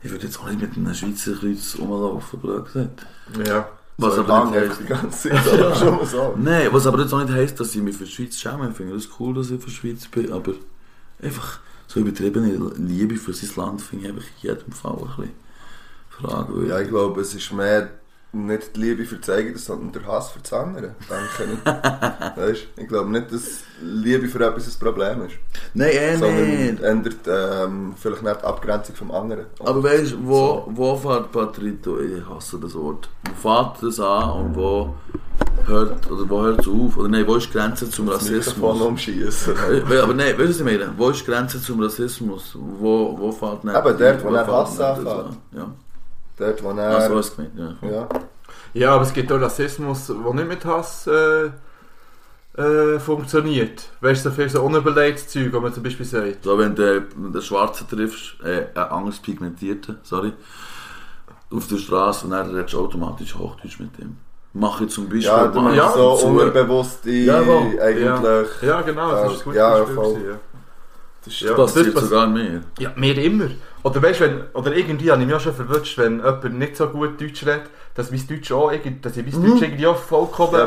ich würde jetzt auch nicht mit einem Schweizer Kreuz rumlaufen, blöd gesagt. Ja. Was so aber nicht heisst, die ganze Zeit, aber schon mal so. Nein, was aber jetzt auch nicht heisst, dass ich mich für die Schweiz schäme. Ich finde es cool, dass ich für die Schweiz bin, aber einfach so übertriebene Liebe für sein Land finde ich einfach in jedem Fall ein bisschen fragwürdig. Ja, ich glaube, es ist mehr nicht die Liebe für das eigene, sondern der Hass für das andere. Denke ich. weißt, ich glaube nicht, dass Liebe für etwas ein Problem ist. Nein, eh nicht. sondern ändert ähm, vielleicht nicht die Abgrenzung vom anderen. Aber weißt du, wo, wo fährt Patrito, ich hasse das Wort, wo fährt das an und wo hört, oder wo hört es auf? Oder nein, wo ist die Grenze zum das Rassismus? umschießen. Äh, Aber nein, weißt du, was ich meine? Wo ist die Grenze zum Rassismus? Wo, wo fährt nicht? Eben dort, wo Hass nicht das anfängt. an? Ja, Dort, wo also er... was gemeint, ja. ja. Ja, aber es gibt auch Rassismus, der nicht mit Hass äh, äh, funktioniert. Weißt du, so viel so unüberlegtes Zeug, wo man zum Beispiel sagt. So, wenn du den Schwarzen triffst, äh, einen anders pigmentierten, sorry, auf der Straße und dann redest du automatisch Hochdeutsch mit ihm. Mache ich zum Beispiel Ja, mal Ja, so zu- unbewusste, Ja, eigentlich... Ja, genau, das Äh, ist ein gutes ja, Beispiel. voll. gewesen, Ja. Das ist Ja. Das passiert sogar mehr. Ja, mir immer. Oder weißt du, wenn, oder irgendwie habe ich mich auch schon verwünscht, wenn jemand nicht so gut Deutsch redet, dass mein Deutsch auch irgendwie, dass ich mein Deutsch irgendwie auch vollkommen Ja,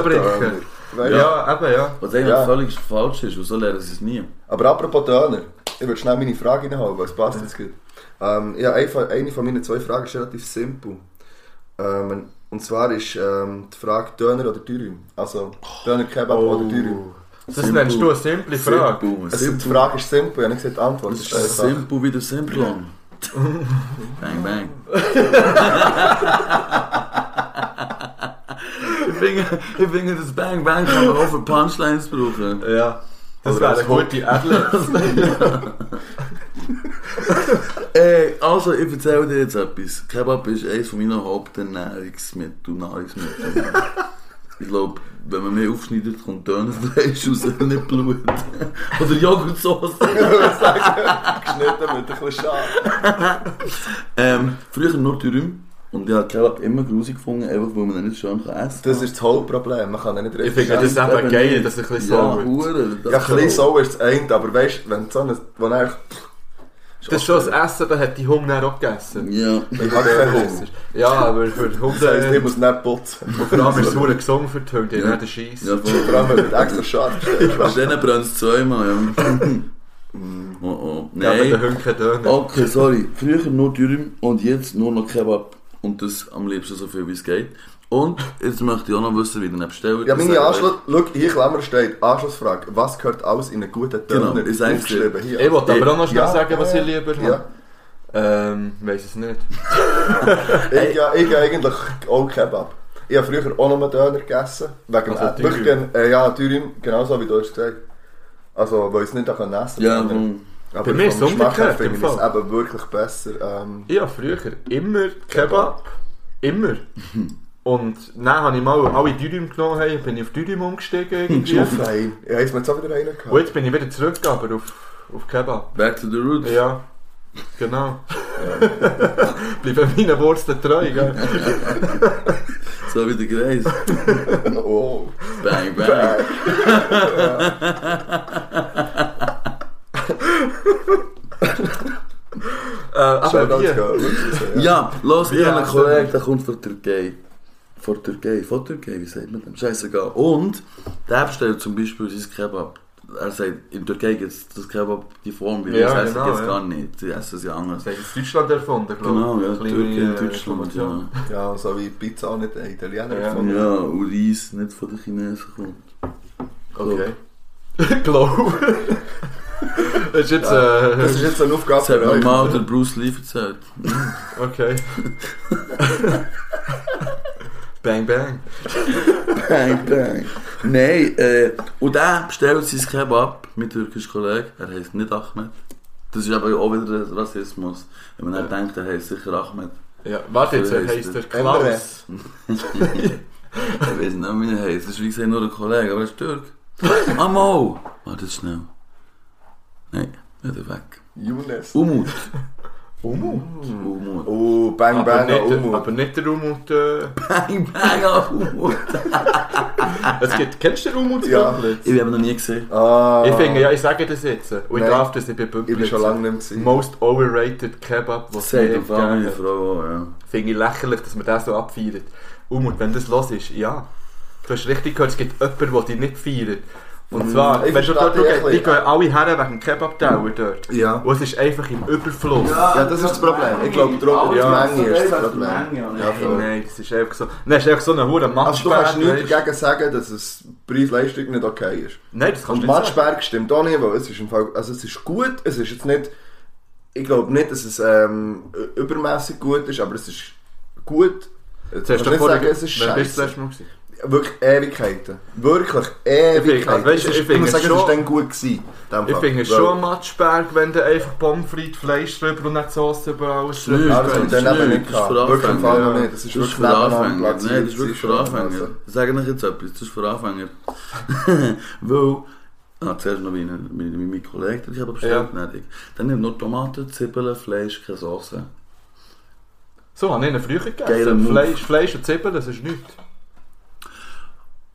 abbreche. Ja, eben, ja. Was eigentlich Ja. völlig falsch ist, wieso lernen sie es nie? Aber apropos Döner, ich würde schnell meine Frage reinhauen, weil es passt jetzt gut. Ähm, ja, eine von, eine von meinen zwei Fragen ist relativ simpel. Ähm, und zwar ist ähm, die Frage Döner oder Dürüm? Also Döner, Kebab oder Dürüm? Das Simpel. nennst du eine simple Frage. Simpel. Also, die Simpel. Frage ist simpel, ich habe nicht gesagt die Antwort. Das ist ist einfach. simpel wie der Simplon. bang, bang. ich, finde, ich finde, das Bang, bang kann man auch für Punchlines brauchen. Ja. Das wäre eine gute Adler. Ey, also, ich erzähle dir jetzt etwas. Kebab ist eines meiner Haupternährungsmittel. Nahrungsmittel. Ich glaube, wenn man mehr aufschneidet, kommt Dönerfleisch raus, nicht Blut. Oder Joghurtsoße. Geschnitten mit ein bisschen Schaf. Ähm, früher nur Dürüm. Und ich habe Kebab immer grusig gefunden, einfach weil man ihn nicht schön kann essen kann. Das ist das Hauptproblem, man kann ihn nicht Ich richtig finde das essen. eben geil, dass es ein bisschen ja, so wird. Ja, kann- klein so ist das eine, aber weißt du, wenn du so ein... Das ist schon das Essen, da hat die Hunger dann auch gegessen. Ja. Ich habe keinen Hunger. Ja, aber für Das heisst, ich Hunde... muss nicht putzen. Und vor allem ist es verdammt gesund für die Hunde, die Ja. nicht den Scheiss. Ja. Vor allem, wenn du extra scharf Bei stellst. denen brennt es zweimal, ja. oh, oh. Ja, aber der Nein. Hund kein Döner. Okay, sorry. Früher nur Dürüm und jetzt nur noch Kebab. Und das am liebsten so viel wie es geht. Und jetzt möchte ich auch noch wissen, wie ihr ihn bestellt. Ja, meine Das Anschluss... Schau, hier Klammer steht Anschlussfrage. Was gehört alles in einen guten Genau, Döner? ich sag's Aufgeschrieben hier. Ich wollte aber auch noch schnell Ja, sagen, was ich lieber Ja. habe. Ähm, weiss es nicht. Ich, ja, ich eigentlich auch Kebab. Ich habe früher auch noch einen Döner gegessen. Wegen Also äh, Dürüm. äh, Ja, Dürüm, genauso wie du hast gesagt. Also, weil ich es nicht essen konnte. Ja, aber- aber Bei mir ist vom es umgekehrt, finde ich es eben wirklich besser. Ähm, Ich habe früher immer Kebab. Immer. Und dann habe ich mal alle Dürüm genommen, hey, bin ich auf Dürüm umgestiegen irgendwie. Nein, ich habe jetzt mal jetzt auch wieder einen gehabt. Und jetzt bin ich wieder zurück, aber auf, auf Kebab. Back to the roots. Ja, genau. Bleiben meinen Wurzeln treu, gell? So wie der Greis. Oh. Bang, bang. Äh, aber so, ja. Ja, los, ich Ja, habe einen so. Kollegen, der kommt von der Türkei. Von der Türkei, von der Türkei, wie sagt man dem? Scheißegal. Und der bestellt zum Beispiel sein Kebab. Er sagt, in der Türkei gibt es das Kebab, die Form, wie wir Ja, es essen, genau, gibt es ja. gar nicht. Die essen es ja anders. Das ist in Deutschland erfunden, glaube Genau, ja, Kleine, Türkei in äh, Deutschland, ja. Ja, so wie Pizza auch nicht ein Italiener Ja. gefunden. Ja, und Reis nicht von den Chinesen kommt. Okay. Glaube. das ist jetzt. Das Äh, ist jetzt eine Aufgabe Das hat mir mal der Bruce Lee erzählt. okay. bang, bang. Bang, bang. Nein, äh, und der bestellt sein Kebab mit türkischem Kollegen. Er heisst nicht Ahmed. Das ist aber auch wieder Rassismus. Wenn man dann denkt, er heisst sicher Ahmed. Ja, warte jetzt, er heisst heisst der er. Klaus. Ich weiß nicht, wie er heisst. Das ist wie gesagt nur ein Kollege, aber er ist Türk. Ah, Mo! Warte schnell. Nein, wieder weg. Younes. Umut. Umut. Umut. Oh, Bang Aber, Bang nicht, Umut. aber nicht der Umut. Äh, Bang, bang, auf Umut. es gibt, kennst du den Umut? Ja. Ich habe ihn noch nie gesehen. Ah, Ich finde, ja, ich sage das jetzt. Und ich darf das, ich bin ich bin schon lange nicht gewesen. Most overrated Kebab, was je auf meine. Frau ja. Finde ich lächerlich, dass man das so abfeiert. Umut, wenn das los ist, ja. Du hast richtig gehört, es gibt jemanden, der dich nicht feiert. Und zwar, ich wenn du dort schaust, die gehen alle her wegen dem Kebab-Tower dort. Ja. Und es ist einfach im Überfluss. Ja, das ist das Problem. Ich glaube, Ja. die Menge ist das Problem. Ja, Ja, voll. Nein, das ist einfach so. Nein, es ist einfach so eine hure Also du kannst Matschberg. nichts dagegen sagen, dass es Preis-Leistung nicht okay ist. Nein, das kannst du nicht sagen. Matschberg stimmt auch nicht, weil es ist im Fall, also es ist gut, es ist jetzt nicht, ich glaube nicht, dass es ähm, übermäßig gut ist, aber es ist gut. Jetzt hast du nicht vorher, sagen, es ist wann bist du das scheiße. letzte Mal gewesen? Wirklich Ewigkeiten. Wirklich Ich Ewigkeiten. weißt ist- ich finde muss sagen, es ist schon- dann gut gewesen. Ich finde es schon ein Matschberg, wenn du einfach Pommes frites, Fleisch drüber und nicht Sauce drüber Ja, das das ist haben wir dann eben nicht, ist gehabt. Wirklich im Fall Anfänger, noch nicht. Das ist ist wirklich für Anfänger. Nein, das ist wirklich für. Anfänger. Ich sage euch jetzt etwas, das ist für Anfänger. Weil, ah, zuerst noch meine, meine, mein Kollege, den ich habe bestellt, Ja. nicht ich. Dann nimmt nur Tomaten, Zwiebeln, Fleisch, keine Sauce. So, habe ich ihn früher gegessen. Fleisch, Fleisch und Zwiebeln, das ist nichts.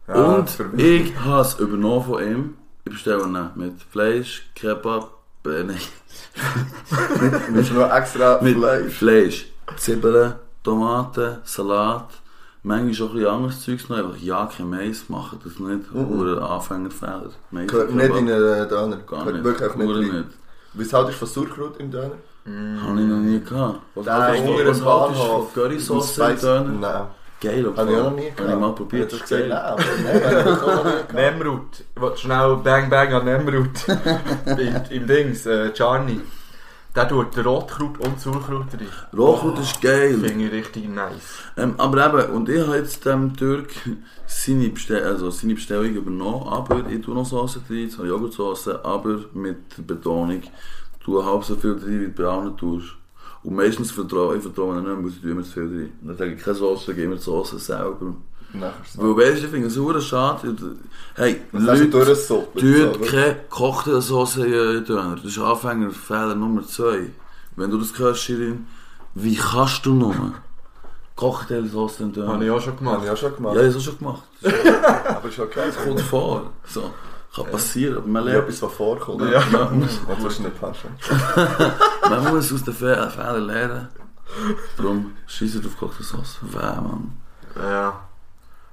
Ja, Und ich habe es übernommen von ihm. Ich bestelle ihn mit Fleisch, Kebab, äh, nein, du noch extra mit Fleisch? Fleisch, Zwiebeln, Tomaten, Salat, manchmal auch ein bisschen anderes Zeugs noch, einfach ja, kein Mais machen, das nicht, Mhm. Anfängerfehler. Mais Gehört nicht in einen Döner. Gar nicht, wirklich nicht Hure rein. Was haltest du von Sauerkraut im Döner? Habe ich noch nie gehabt. Was haltest du- von Mit im Döner? Nein. Geil, Habe ich auch noch nie Habe ich mal probiert, ist ist geil. Nein, aber habe ich gehabt. Nemrut. Ich wollte schnell Bang Bang an Nemrut. Im, Im Dings, äh, Charni. Der tut Rotkraut und Sauerkraut rein. Rotkraut ist geil. Finde ich richtig nice. Ähm, aber eben, und ich habe jetzt dem Türk seine, Bestell also seine Bestellung übernommen, aber ich tue noch Sauce drin, zwar Joghurtsoße, aber mit der Betonung, du halb so viel drin, wie du anderen tust. Und meistens vertraue ich vertraue ihnen nicht, muss ich immer zu viel drin. Dann sage ich keine Sauce, dann gebe ich die Sauce selber. Weil weißt du, ich finde es super schade. Hey, Leute, tut so, keine Cocktailsauce in ihren Döner. Das ist Anfängerfehler Nummer zwei. Wenn du das hörst, Shirin, wie kannst du nur? Cocktailsauce und Habe ich Döner. auch schon Habe gemacht. ich auch schon Ja, gemacht. das habe ich auch schon gemacht. Aber ist okay. Das kommt vor. So. Kann passieren. aber Man Ja, lernt etwas, was vorkommt. Ja. Ja, du nicht passen? man muss aus den Fe Fehlern lernen. Darum schießt auf Cocktailsauce. Weh, Mann. Ja.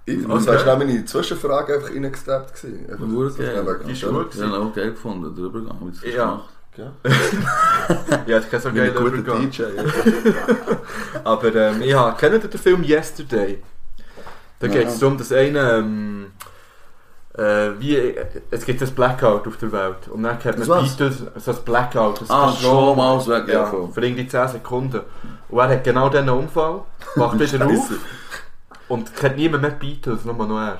Ich. Das war schnell meine Zwischenfrage einfach reingesteppt. Einfach Wurde geil. Die ist Ja, gut Ich habe auch geil gefunden, der Übergang. Wie du Ja. gemacht Ja. Ja, ich kenne so Wie ein geil guter Übergang. DJ. ja. Aber ähm, ja, kennt ihr den Film Yesterday? Da Ja. geht es darum, dass einer ähm, äh, wie, es gibt ein Blackout auf der Welt und dann hat man? Beatles, so ein Blackout, das Ah, Strom aus weg, ja, für irgendwie 10 Sekunden. Und er hat genau diesen Unfall, wacht wieder auf und kennt niemand mehr Beatles, nur noch er.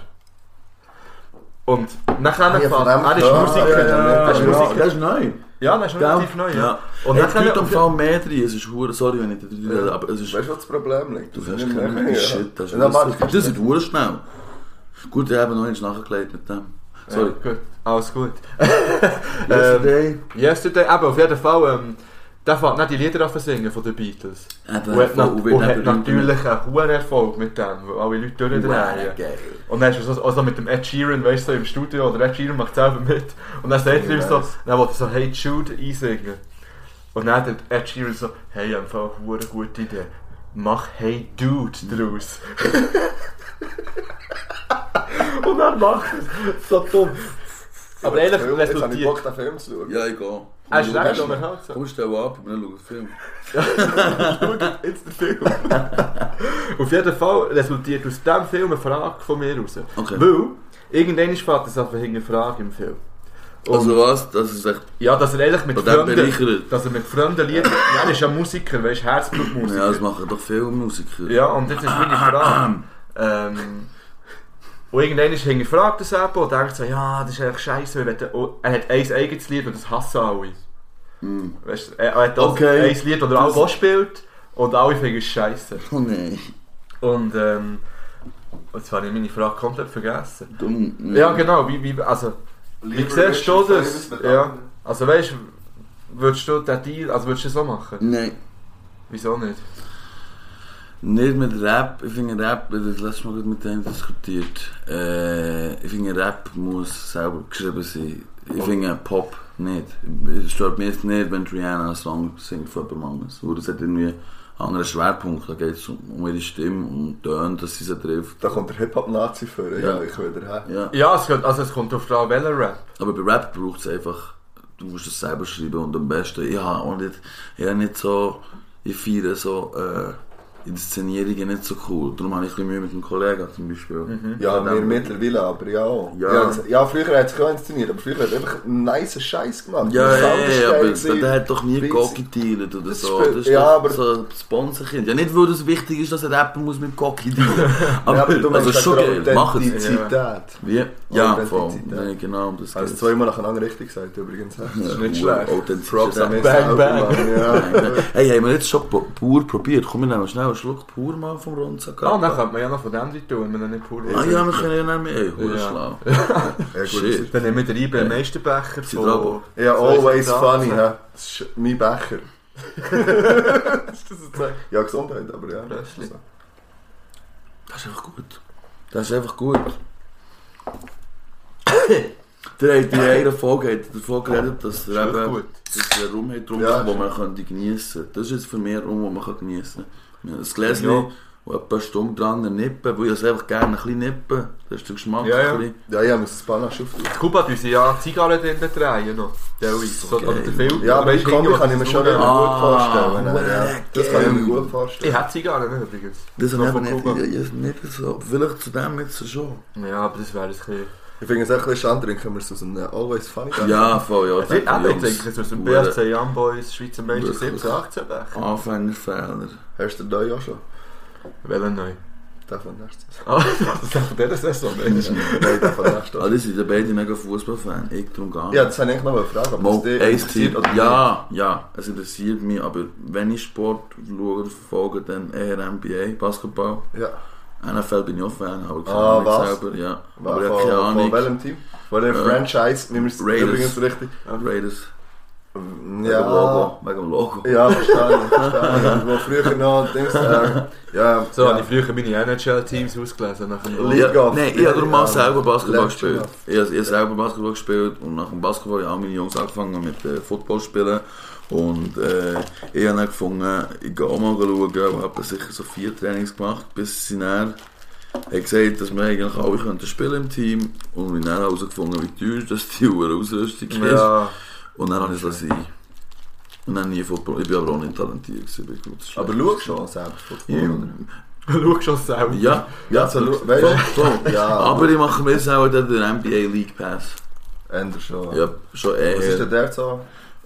Und nachher Ah, ja, fährt- er ist gehört. Musiker, Ja, ja, ja, er ist ja. Musiker. Das ist neu. Ja, das ist relativ neu. Ja. Und Und dann am Fall mehr drin. Es ist hure, sorry, wenn ich da drin rede, aber es ist... Weißt du, was das Problem liegt? Du hast ist keine. Shit, das ist. Das ist hure schnell. Gut, ich habe noch eins nachgelegt mit dem. Sorry. Ja, gut, alles gut. Yesterday. Yesterday, eben, auf jeden Fall, ähm, der fängt nicht die Lieder an singen von den Beatles. Der Und hat, na- und hat natürlich einen hohen Erfolg mit dem, weil alle Leute durchdrehen. Geil. Und dann ist er so, also mit dem Ed Sheeran, weißt du, so im Studio, oder Ed Sheeran macht selber mit. Und dann sagt er ihm so, dann er so Hey Jude einsingen. Und dann hat Ed Sheeran so, hey, einfach eine verdammt gute Idee. Mach Hey Dude draus. Und dann macht er es. So dumm. Aber ehrlich, Jetzt habe ich resultiert. Bock, den Film zu schauen. Ja, ich gehe. Er ist recht Hast du- unterhaltsam. Komm, stell ab, wir schauen den Film. Jetzt der Film. Auf jeden Fall resultiert aus diesem Film eine Frage von mir raus. Okay. Weil, irgendwann fährt es auf eine Frage im Film. Und, Also was? Das ist echt... ja, dass er ehrlich mit Fremden... bereichert. Dass er mit fremden Liedern... Ja, er ist ja Musiker, weißt du, Herzblutmusiker. Ja, das machen doch viele Musiker. Ja, und jetzt ist meine Frage. ähm, und irgendwann ist hinterfragt das eben und denkt so, ja, das ist eigentlich scheiße, weil er hat ein eigenes Lied und das hassen alle. Hm. Weißt, du, er er hat Okay. ein Lied, das er auch spielt und alle finden es scheiße. Oh nein. Und ähm, jetzt habe ich meine Frage komplett vergessen. Dumm. Ja, genau, wie, wie, also, wie siehst du das? Ja, also weißt du, würdest du den Deal, also würdest du das so machen? Nein. Wieso nicht? Nicht mit Rap. Ich finde Rap, ich habe das letzte Mal mit dem diskutiert. Äh, ich finde Rap muss selber geschrieben sein. Ich finde Pop nicht. Es stört mich jetzt nicht, wenn Rihanna einen Song singt von jemand anderes. Weil das hat irgendwie einen anderen Schwerpunkt. Da geht es um, um ihre Stimme, um die Töne, dass sie sie trifft. Da kommt der Hip-Hop-Nazi vor. Ja, Ja. ich will her. Ja. Ja, es kommt, also es kommt auf die Frage, welcher Rap. Aber bei Rap braucht es einfach, du musst es selber schreiben und am besten, ich habe auch nicht, ich habe nicht so, ich feiere so, äh, Inszenierungen nicht so cool. Darum habe ich ein bisschen Mühe mit einem Kollegen zum Beispiel. Ja, Von mir dem- mittlerweile, aber ja auch. Ja. Ja, ja früher hat es auch inszeniert, aber früher hat er einfach einen nice Scheiß gemacht. Ja, Der ja, ja, aber gewesen. der hat doch nie dealen oder Das so. Das ist ja, doch aber- so ein Sponsorkind. Ja, nicht, weil das wichtig ist, dass ein Rapper muss mit Gocki dealen aber, Ja, aber du also schon geil, mach es. Authentizität. Wie? Ja, voll. Nein, genau, um das geht's. zweimal nacheinander richtig gesagt übrigens. Das ist nicht Ja, schlecht. Authentizität. Props an Bang, bang. Ja. Hey, haben wir jetzt schon pu- pur probiert? Komm, wir nehmen schnell einen Schluck pur mal vom. Ah, dann könnte man ja noch von dem tun, wenn man nicht pur Ah ja, wir können ja nicht mehr. Ey, hure Ja. schlau. Ja, gut. Dann nehmen wir den IBM Ja. Meisterbecher von... Ja, always funny, hä? Das ist mein Becher. Ist das ein Zeichen? Ja, Gesundheit, aber ja. Das ist einfach gut. Das ist einfach gut. Der hat in einer Folge hat davon geredet, dass er Ist eben gut. dass hat, drum, Ja. wo man geniessen kann. Das ist jetzt für mich Rum, den man kann geniessen kann. Ein Gläschen, Ja. wo etwa eine Stunde dran nippen, weil ich es einfach gerne ein bisschen nippen. Das ist der Geschmack. Ja, ja. ein. Ja, ja, muss das Panache auftun. Kuba tun sie ja Zigarren drin drehen noch. Teilweise. So, oder geil. der Film. Ja, aber Kombi irgendwie, kann ich mir schon das gut vorstellen. Ah, Ja, das kann ich mir gut Ich vorstellen. hätte Zigarren nicht übrigens. Das Noch habe ich nicht, ja, ja, nicht so. Vielleicht zu dem jetzt schon. Ja, aber das wäre ein bisschen... Ich finde es echt ein bisschen schade, trinken wir es aus einem Always Funny Becher. Ja, voll, ja. Ich denke, ich Jungs, denke, das aus dem BFC Young Boys, Schweizer Meister Wirklich. 17, 18 Becher. Anfängerfehler. Hast du den da ja schon? Welchen neu? Den von nächstes. Ah, das ist von dieser Saison. Nein, den von nächstes. Ah, die sind ja beide mega Fußballfan. Ich darum gar nicht. Ja, das habe ich eigentlich noch eine Frage. ob Mal, ein interessiert Team, oder ja, ja, es interessiert mich, aber wenn ich Sport schaue oder verfolge, dann eher NBA, Basketball. nicht. Ja. NFL bin ich auch Fan, aber keine Ah, Ahnung was? selber, ja. Von, Aber ich habe von, keine von Ahnung. welchem Team? Von der Äh, Franchise, wie wir es übrigens richtig... Raiders. Wegen Ja, dem Logo. Wegen dem Logo. Ja, verstehe ich, verstehe ich. Wo früher noch Dings, äh, ja, So ja. habe ich früher meine NHL-Teams ausgelesen. Nach dem Liga. Ja, nein, ich habe darum mal Ja, selber Basketball gespielt. Ich habe, ich habe selber Basketball gespielt und nach dem Basketball haben auch meine Jungs angefangen mit äh, Football spielen. Und äh, ich habe dann gefunden, ich gehe mal schauen und habe sicher so vier Trainings gemacht, bis sie dann haben gesagt, dass wir eigentlich alle könnten spielen im Team und ich habe dann herausgefunden, wie teuer das die Uhr Ausrüstung ist. Ja, Und dann habe ich es sein. Und dann nie Football. Ich bin aber auch nicht talentiert. gewesen, Ich Aber schau schon selbst Football. Ja, schau schon selber. ja, Ja, so, schau- weißt du? Ja, Aber ich mache mir den den NBA League Pass. Änder schon. Ja, schon eher. Was ist denn der so?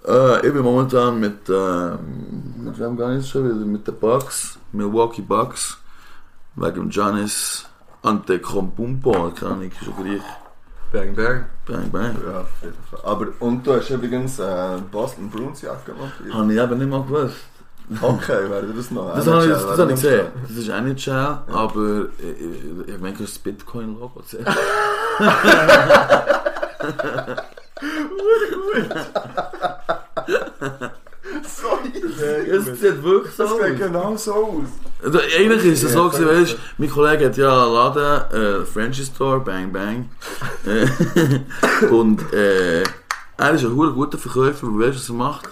Äh, ich bin momentan mit, ähm, mit wem gar nicht schon wieder? Mit den Bucks, Milwaukee Bucks, wegen dem Giannis Antetokounmpo, Ahnung, ist ja gleich. Bang, bang. Bang, bang. Ja, auf jeden Fall. Aber, und du hast übrigens äh, Boston Bruins Jacke montiert. Habe ich eben nicht mal gewusst. Okay, wäre das noch? Das habe ich, das wäre habe ich gesehen. Das ist NHL, aber ich, ich, ich meine, das Bitcoin-Logo sehen. Es sieht wirklich so Das aus. sieht genau so aus. Eigentlich ist es so gewesen, weißt, mein Kollege hat ja einen Laden, äh, Frenchy Store, Bang Bang. Und äh, er ist ein guter Verkäufer, weil weißt du, was er macht?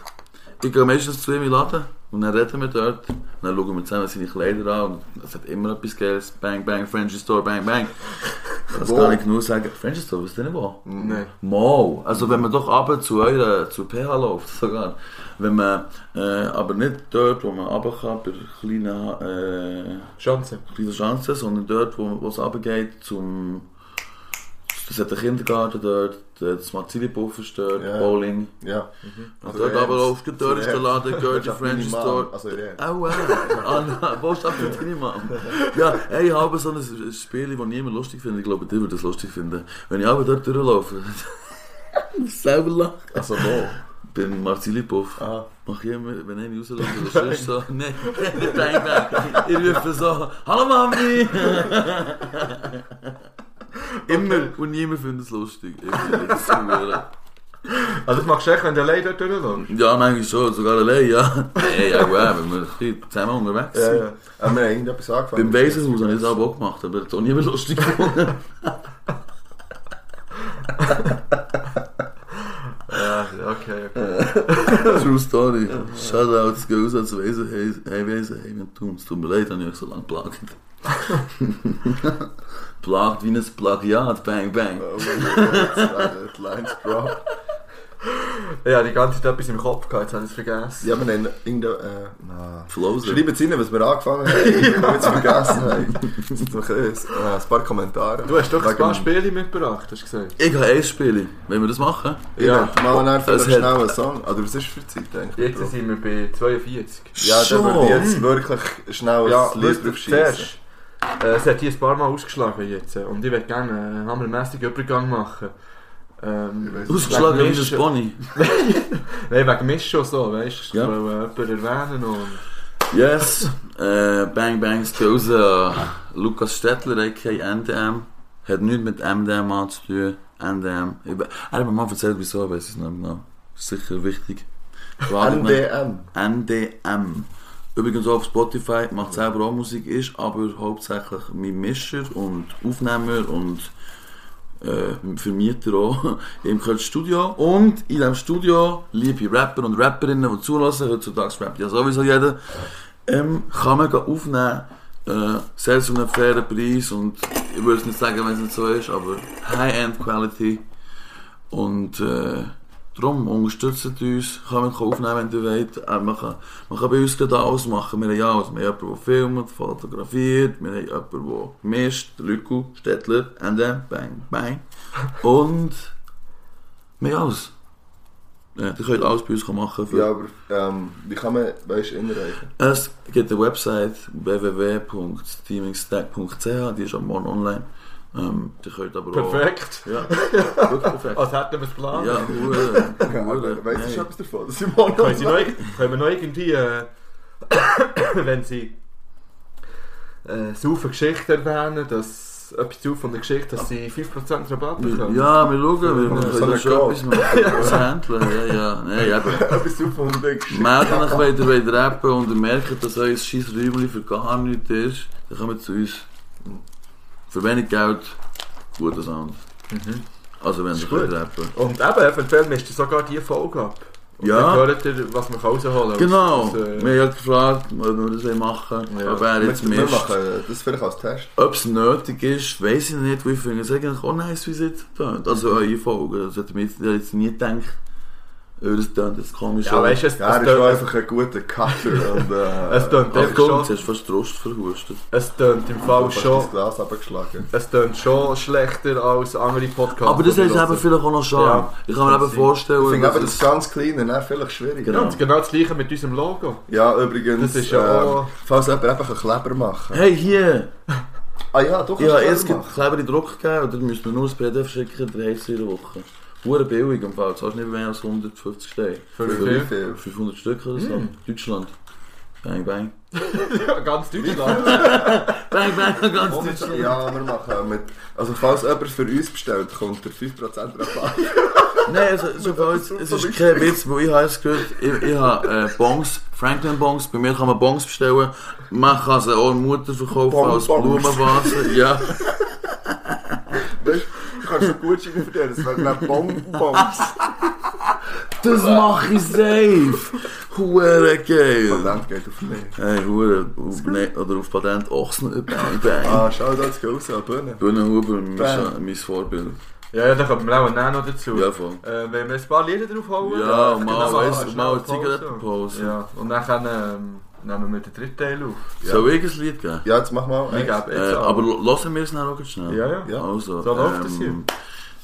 Ich gehe meistens zu ihm in den Laden und dann reden wir dort. Und dann schauen wir zusammen seine Kleider an und es hat immer etwas Geiles. Bang Bang, Frenchy Store, Bang Bang. Das Wo? kann ich nur sagen. Frenchy Store, was ist denn wo? Nein. Mal. Also wenn man doch ab zu eurer, zu PH läuft sogar. Wenn man, äh, aber nicht dort, wo man runter kann, bei kleinen, äh, Chance. kleinen Chancen, sondern dort, wo, wo es runtergeht zum, das hat den Kindergarten dort, das Marzili-Puff ist dort. Bowling. Ja. Und dort aber auf der Tür ist der Laden, gehört der French Store. Also, ja. Oh, wow. Ah, nein, Botschaft für deine Mom. Ja, hey, ich habe so ein Spiel, das niemand lustig findet. Ich glaube, die würde das lustig finden. Wenn ich aber dort durchlaufe, selber lachen. Also, wo? Beim Marzili-Puff. Ah. Mach ich immer, wenn ich rausschaue, oder sonst so, nein, bang bang. Ich rufe so, hallo Mami! Immer, und niemand findet es lustig. Also das machst du echt, wenn du allein dort durchläufst? Ja, manchmal schon, sogar allein, ja. Hey, ja, gut, wenn wir zusammen unterwegs Ja, sind. ja. Haben wir irgendetwas angefangen? Beim Waisenhaus habe ich das auch gemacht, aber das hat auch niemand lustig gefunden. Ja, okay, okay. True Story. Shoutouts gehen raus wir tun es tut mir leid, habe ich euch so lange plagt. plagt wie ein Plagiat, bang bang. Oh, die Lines dropped. Ja, die ganze Zeit etwas im Kopf gehabt, jetzt habe ich es vergessen. Ja, wir haben irgendein... Äh. Schreibt es rein, was wir angefangen haben. Ich habe jetzt vergessen. haben. Es sind noch ein, äh, ein paar Kommentare. Du hast doch ein paar Spiele mitgebracht, hast du gesagt. Ich habe ein Spiel. Wollen wir das machen? Ja, mal einfach Es schnell einen Song. Oder was ist für Zeit eigentlich? Jetzt sind wir bei 42. Ja, dann würde ich jetzt wirklich schnell Ja, ein Lied wisst ihr, drauf schießen. Äh, es hat hier ein paar Mal ausgeschlagen jetzt. äh, Und ich würde gerne einen hammermäßigen Übergang machen. Ähm, Ausgeschlagen wie ein Mischen- Pony. Nein, wegen Mischen und so, weißt du? Ja. Ich wollte jemanden erwähnen und... Yes. Äh, bang Bangs an Lukas Stettler, a.k.a. NDM. Hat nichts mit MDM anzutun. NDM. Ich, be- er hat mir mal erzählt, wieso, weiß ich es nicht genau. Sicher wichtig. NDM. NDM. Übrigens auch auf Spotify, macht selber auch Musik, ist aber hauptsächlich mein Mischer und Aufnehmer und äh, Vermieter auch im Studio. Und in diesem Studio, liebe Rapper und Rapperinnen, die zulassen, heutzutage rappt ja sowieso jeder, ähm, kann man aufnehmen, äh, sehr zu einem fairen Preis und ich würde es nicht sagen, wenn es nicht so ist, aber High-End Quality. Und äh, darum unterstützt uns, kann man aufnehmen, wenn ihr wollt. Äh, man, kann, man kann bei uns gerade alles machen. Wir haben ja alles. Wir haben jemanden, der filmt, fotografiert, wir haben jemanden, der mischt, Lücku, Stettler, Ende, Bang, Bang. Und wir haben alles. Ja, ihr könnt alles bei uns machen. Für Ja, aber ähm, wie kann man, weißt du, inreichen? es gibt eine Website www.teamingstack.ch, die ist am Morgen online. Ähm, die könnt aber Perfekt. auch... Ja, wirklich perfekt. Als hätten wir es geplant. Ja, hure. Ja, weißt du schon etwas davon? Das morgen Können, sie noch, können wir noch irgendwie, äh, wenn sie äh, saufen Geschichte erwähnen, dass etwas, auf von der Geschichte, dass sie 5% Rabatt bekommen? Ja, wir schauen, wir Ja, können so da eine schon etwas machen. Das handeln, ja, ja. Eben. Etwas auf von der Geschichte. Meldet euch, wenn ihr wollt rappen und ihr merkt, dass euer scheiß Räumchen für gar nichts ist, dann kommt zu uns. Für wenig Geld, guter Sound. Mhm. Also wenn ihr gut. wollt rappen. Und eben, eventuell mischt ihr sogar die Folge ab. Und Ja. dann hört ihr, was man rausholen kann. Genau, Das, äh, wir haben gefragt, ob wir das machen Ja. ob er jetzt mischt. machen das vielleicht als Test. Ob es nötig ist, weiß ich nicht, weil ich finde es eigentlich auch nice, wie es jetzt tönt. Also eure Folge, das hätte ich mir jetzt- nie gedacht, das tönt jetzt komisch. ja, weißt es, Ja, er es, ist einfach ein guter Cutter. Und, äh, es tönt komm, schon, jetzt hast du fast Trost verhustet. es tönt im Fall schon, Glas es tönt schon schlechter als andere Podcasts. Aber das ist wir eben vielleicht auch noch Charme. Ja, ich kann mir eben vorstellen, Ich finde das es- ganz Kleine dann vielleicht schwierig. Genau. Ja, genau das gleiche mit unserem Logo. Ja, übrigens, Das ist ja ähm, auch- falls jemand einfach einen Kleber machen Hey, hier! Ah ja, doch, jetzt du gibt Kleber in Druck gegeben, oder müsst mir nur das PDF schicken, drei in der Woche. Hure billig im Fall, zahlst nicht mehr als 150 Steine. Für wie viel? viel? 500 Stück oder so. Deutschland. Bang, bang. Ja, ganz Deutschland. Bang, bang, ganz Deutschland. Ja, wir machen mit. Also, falls jemand für uns bestellt, kommt der 5% Rabatt. Nein, also, so bei uns, es ist kein Witz, wo ich habe es gehört, ich, ich habe äh, Bongs, Franklin Bongs, bei mir kann man Bongs bestellen, man kann sie auch Mutter verkaufen Bon- als. Blumenvase, ja. Weißt du, du kannst so gut schreiben für den, das wäre dann Bonbons. Das mache ich safe! Hure geil! Patent geht auf mich. Hey, Hure, auf, ne, oder auf Patent Ochsen, bang, bang. Ah, schau da, jetzt raus an Bühne. Bühnenhuber, mein, Vorbild. Ja, ja, da kommen wir auch noch dazu. Ja, voll. Äh, wenn wir ein paar Lieder draufhauen. Ja, dann- mal, genau, weiss, schnell mal eine Pause. Zigarettenpause. Ja, und dann ähm, nehmen wir den dritten Teil auf. Soll ich ein Lied geben? Ja, jetzt mach mal. Ich eins. gebe Äh, jetzt an. aber lassen wir es dann auch schnell. Ja, ja. Ja. Also, So läuft das hier.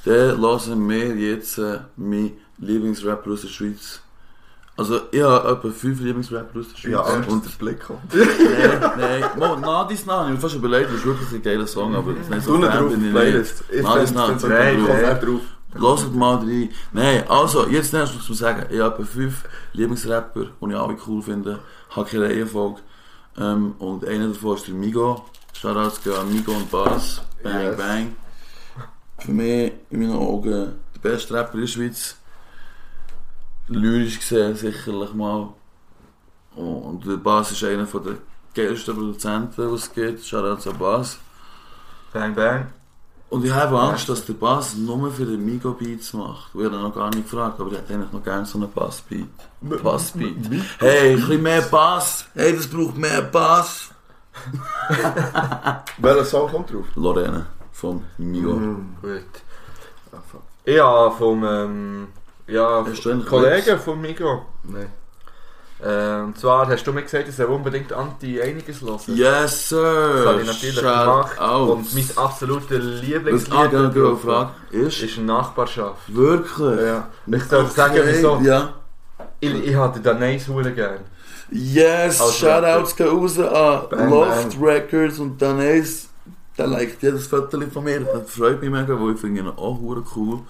Dann lassen wir jetzt äh, meinen Lieblingsrapper aus der Schweiz. Also, ich habe etwa fünf Lieblingsrapper aus der Schweiz. Ja, Angst, und der Blick kommt. Nein, nein. Mo, Nadis Nah, ich mir fast überlegt, das ist wirklich ein geiler Song, aber das ist nicht so Fan drauf, bin ich Playlist. nicht. Ich Nadis finde Nah, es Nein, nein. nicht drauf. Lasst mal rein. Nein, also, jetzt muss man sagen, ich habe etwa fünf Lieblingsrapper, die ich alle cool finde. Reihenfolge. Ähm, und einer davon ist der Migo. Shoutouts gehen an Migo und Bass. Bang, Yes. bang. Für mich, in meinen Augen, der beste Rapper in der Schweiz. Lyrisch gesehen, sicherlich mal. Und der Bass ist einer der geilsten Produzenten, die es gibt. Shoutouts an Bass. Bang, bang. Und ich habe Angst, dass der Bass nur für den Migo Beats macht. Ich habe ihn noch gar nicht gefragt, aber ich hätte eigentlich noch gerne so einen Bassbeat. Bassbeat. Hey, ein bisschen mehr Bass. Hey, das braucht mehr Bass. Welcher Song kommt drauf? Lorena von Migo. Mm. Gut. Ja, vom ähm, ja, Kollegen von Migo. Nein. Äh, und zwar hast du mir gesagt, dass er unbedingt Anti-Einiges hören. Yes, sir. Das habe ich natürlich Shout gemacht. out. Und mein absoluter Lieblingslied ich gerne drauf gefragt ist, ist Nachbarschaft. wirklich? Ja. Ich soll sagen, wieso. Ja. Ich, ich hatte den Nice Huren gern. Yes, Als Shoutouts gehen raus an Bang, Loft Records und dann ist, der liked jedes Foto von mir. Das freut mich mega, weil ich finde ihn auch cool.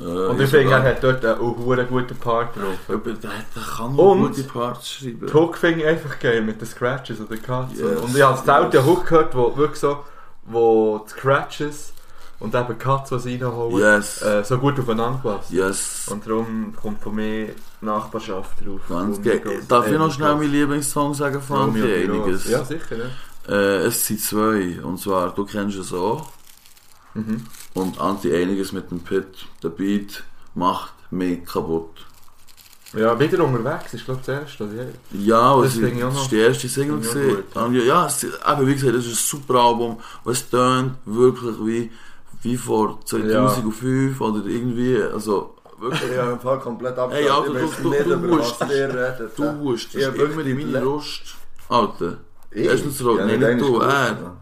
Äh, Und ich finde, er hat dort einen guten Part drauf. Aber der, der kann Und- gute Parts schreiben. Die Hook finde ich einfach geil mit den Scratches und den Cuts. Yes. Und ich habe selten einen Hook gehört, wo wirklich so, wo die Scratches und eben Cuts, die sie reinholen, Yes. äh, so gut aufeinander passen. Yes. Und darum kommt von mir Nachbarschaft drauf. Darf ich noch schnell meinen Lieblingssong sagen von Romeo einiges? Ja, sicher, ja. Äh, es sind zwei. Und zwar, du kennst es auch. Mhm. Und Anti einiges mit dem Pit. Der Beat macht mich kaputt. Ja, wieder unterwegs ist, glaube ich, das erste. oder? Ja, Das ich auch das ist die erste Single. ich gut, ja. Ja, ja es, aber wie gesagt, das ist ein super Album. Es tönt wirklich wie, wie vor 2005 oder irgendwie. Also, wirklich. Ich habe im Fall komplett abgeschaltet. Hey, Alter, ich weiß du- du- nicht, du über musst- was ihr redet. Du das Ich ist hab immer wirklich meine Lust. Alter, Ich? Erstens rot, Ja, nein, nicht nicht du, er.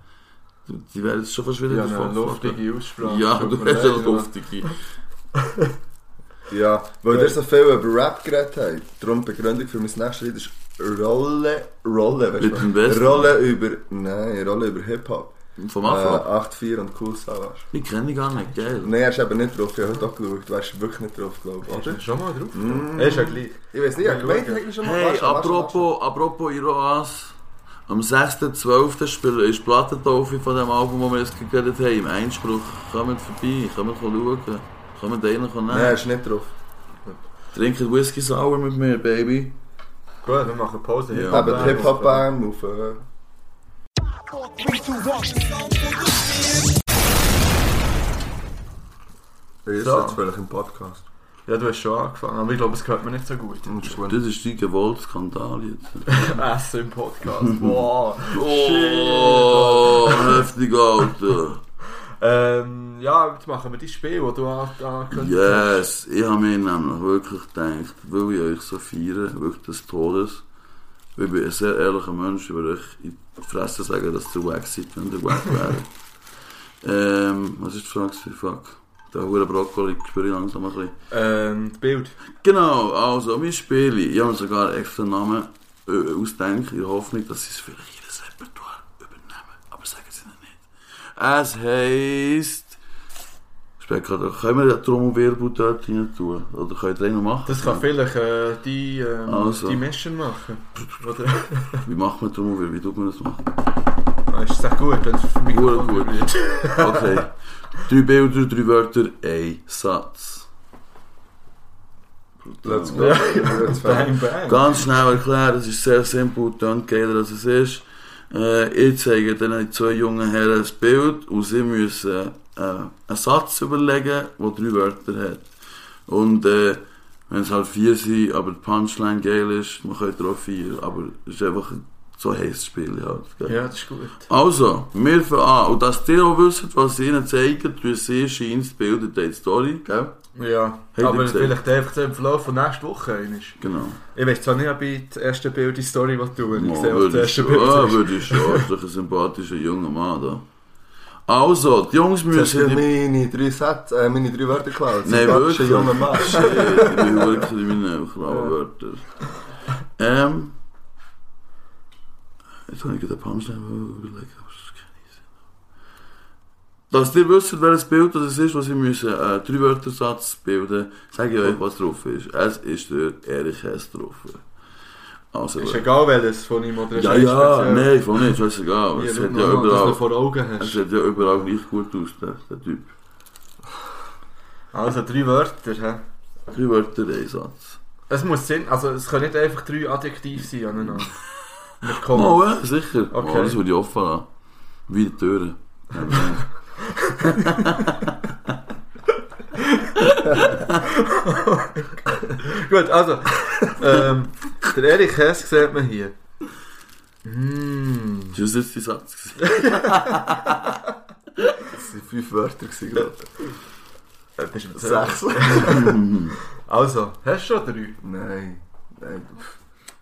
Die- die werden fast wieder Ja, lustige Aussprache. Ja, du hast eine lustige. Ja, weil Ja. ihr so viel über Rap geredet habt. Darum die Begründung für mein nächstes Lied ist Rolle, Rolle, weißt du? Rolle über, nein, Rolle über Hip-Hop. Vom Äh, Afro. 8-4 und Cool Savage. Die kenne ich gar nicht, geil. Nein, er ist eben nicht drauf, ich habe heute auch geschaut. Du wärst wirklich nicht drauf, glaube ich, oder? er schon mal drauf? Mm. Er ist ja gleich. Ich weiß nicht, ich habe Ja, gemeint, ich hätte schon mal Hey, apropos, apropos Iroas. Am 6.12. spiel- ist die Plattentaufe von dem Album, das wir jetzt geredet haben, im Einspruch. Kommt vorbei, kommt schauen. Kommt einen nehmen. Nein, ist nicht drauf. Trinkt Whisky Sour mit mir, Baby. Gut, wir machen Pause. Ja. Hip-Hop Eben Band. Hip-Hop-Band auf... Äh, Ist jetzt vielleicht im Podcast. Ja, du hast schon angefangen, aber ich glaube, es hört mir nicht so gut. Das ist. Das dein gewollter Skandal jetzt. Essen im Podcast. Wow. Oh, heftig, Alter. Ähm, ja, jetzt machen wir die Spiel, die du an- angekündigt Yes, hast. ich habe mir nämlich wirklich gedacht, weil ich euch so feiere, wirklich des Todes, weil ich bin ein sehr ehrlicher Mensch, ich würde euch in die Fresse sagen, dass ihr wack seid, wenn ihr wack wäret. ähm, was ist die Frage? Fuck. Der hure Brokkoli spüre ich langsam ein bisschen. Ähm, das Bild. Genau, also, wir spielen, ich habe mir sogar extra einen Namen äh, ausgedacht, in der Hoffnung, dass sie es vielleicht in das Repertoire übernehmen, aber sagen sie ihnen nicht. Es heisst... Specker, können wir den Trommelwirbel dort rein tun? Oder könnt ihr noch machen? Das kann vielleicht äh, die, ähm, Also. die Mission machen. Oder? Wie macht man Trommelwirbel? Wie tut man das machen? Ah, ist das gut, wenn es für mich Gut, gut. Okay. drei Bilder, drei Wörter, ein Satz. Let's go. Ja. Let's go. Bang, bang. Ganz schnell erklären, es ist sehr simpel, dann geiler als es ist. Äh, ich zeige den zwei jungen Herren ein Bild und sie müssen äh, einen Satz überlegen, der drei Wörter hat. Und äh, wenn es halt vier sind, aber die Punchline geil ist, man könnte auch vier, aber es ist einfach so heiß das Spiel halt. Gell? Ja, das ist gut. Also, wir fangen an. Und dass ihr auch wisst, was sie ihnen zeigen, durch sie scheint das Bild in die Story, gell? Ja, ihr aber vielleicht einfach im Verlauf von nächster Woche. einmal. Genau. Ich weiß zwar nicht, ob ich das erste Bild die Story tun will. Ich Ja, sehe, was das würde ich erste schon, Bild ah, ist. würde ich schon. Das ist doch ein sympathischer junger Mann da. Also, die Jungs Jetzt hast du müssen... Die... meine drei Sätze, äh, meine drei Wörter geklaut. Nein, wirklich. junger Mann. Ich bin wirklich in meinen Frauenwörter. Ähm... Jetzt habe ich gerade den Punchline überlegt, aber das kann ich Sinn. Dass ihr wisst, welches Bild das ist, was sie müssen, äh, drei Wörtersatz bilden, sage ich euch, was drauf ist. Es ist der Erich Hess drauf. Also, Ist egal welches von ihm oder ist ja, es ja, speziell? nein, von nicht, scheißegal. Hier, Es schau hat mal ja an, dass du überall, vor Augen es hast. sieht ja überall gleich gut aus, der, der Typ. Also drei Wörter. He? Drei Wörter, ein Satz. Es muss Sinn, also es können nicht einfach drei Adjektive sein aneinander. Mit Komma. Oh, ja, sicher. Okay. Oh, das würde ich offen lassen. Wie die Türen. Gut, also. ähm, der Erich Hess sieht man hier. Mm. Ist das jetzt die Satz? Das waren fünf Wörter, gewesen, glaub Äh, bist du ich. mit Sechs. Also, hast du schon drei? Nein. Nein.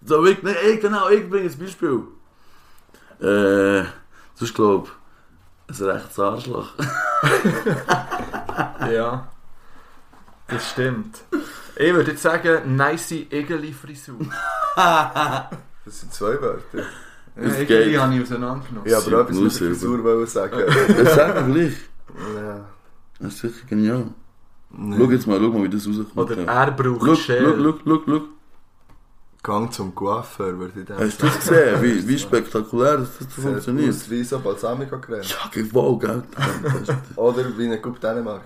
So, ich, nein, ich, genau, ich bringe ein Beispiel. Äh, das ist, glaube ich, ein rechtes Arschloch. Ja. Das stimmt. Ich würde jetzt sagen, nice Igeli-Frisur. Das sind zwei Wörter. Das Ja, geht. Igeli habe ich auseinandergenommen. Wollte aber etwas mit der. Frisur wollen sagen. Das sagt man gleich. Ja. Das ist sicher genial. Nein. Schau jetzt mal, schau mal, wie das rauskommt. Oder ja. er braucht Schau, schau, schau, schau, schau. Gang zum Coiffeur, würde ich denken. Hast du das gesehen? Wie, wie spektakulär das Sieht funktioniert? aus wie so Balsamico Creme. Ja, gewollt, gell? Oder wie eine Coupe Dänemark.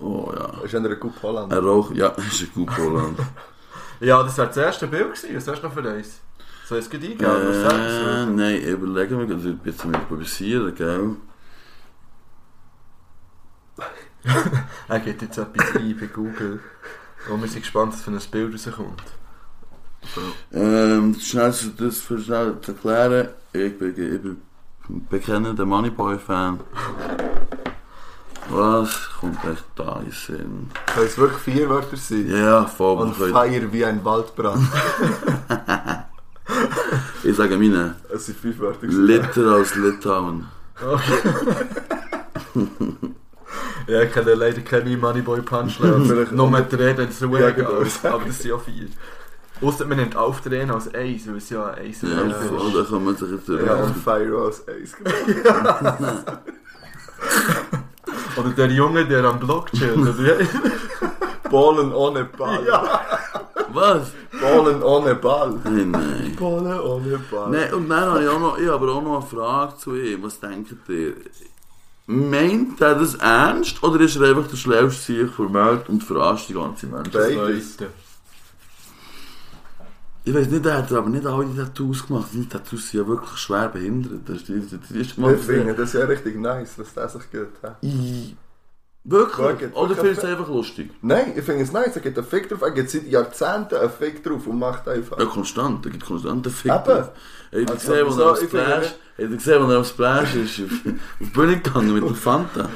Oh ja. Ist eine Coupe Holland. Ein Rauch, ja, ist ein gut Holland. Ja, das wäre das erste Bild gewesen. Was hast du noch für eins? Soll ich es eingeben? Äh, nein, überlegen wir, also ein bisschen improvisieren, gell? Er gibt jetzt etwas ein bei Google. Und wir sind gespannt, was für ein Bild rauskommt. Ähm, schnell zu- das für schnell zu erklären, ich bin, ich bin bekennender Moneyboy-Fan. Was kommt echt da in Sinn? Können es wirklich vier Wörter sein? Ja, voll. Und könnte- Feier wie ein Waldbrand. Ich sage meine, Es sind fünf Wörter. Liter aus Litauen. Ja, ich kenne leider keine Moneyboy Punchline. Noch mit der Rede ins Ja, Ruhe genau. Aber das sind ja vier. Ausser man nimmt auf der Rede als eins, weil es ja eins Ja, und voll, eins da ist. kann man sich jetzt Ja, und. Fire aus Eis. Oder der Junge, der am Block chillt. Ballen ohne Ball. Ja. Was? Ballen ohne Ball. Hey, nein. Ballen ohne Ball. Nein, und dann habe ich, auch noch, ich habe aber auch noch eine Frage zu ihm. Was denkt ihr? Meint er das ernst oder ist er einfach der schlauste sich vermeldet und verarscht die ganze Menschheit? Beides. Leute. Ich weiß nicht, er hat aber nicht alle Tattoos gemacht. Die Tattoos sind ja wirklich schwer behindert. Das ist, das ist, das ist Ich finde das ja richtig nice, was der sich geht. hä? I- Wirklich? Oder findest du es einfach lustig? Nein, ich finde es nice, er gibt einen Fick drauf, er gibt seit Jahrzehnten einen Fick drauf und macht einfach. Ja, konstant. Er gibt konstant einen Fick Eben. drauf. Er aufs Ich finde Splash, gesehen, wo er aufs Splash ist? Auf, Bühne gegangen mit dem Fanta.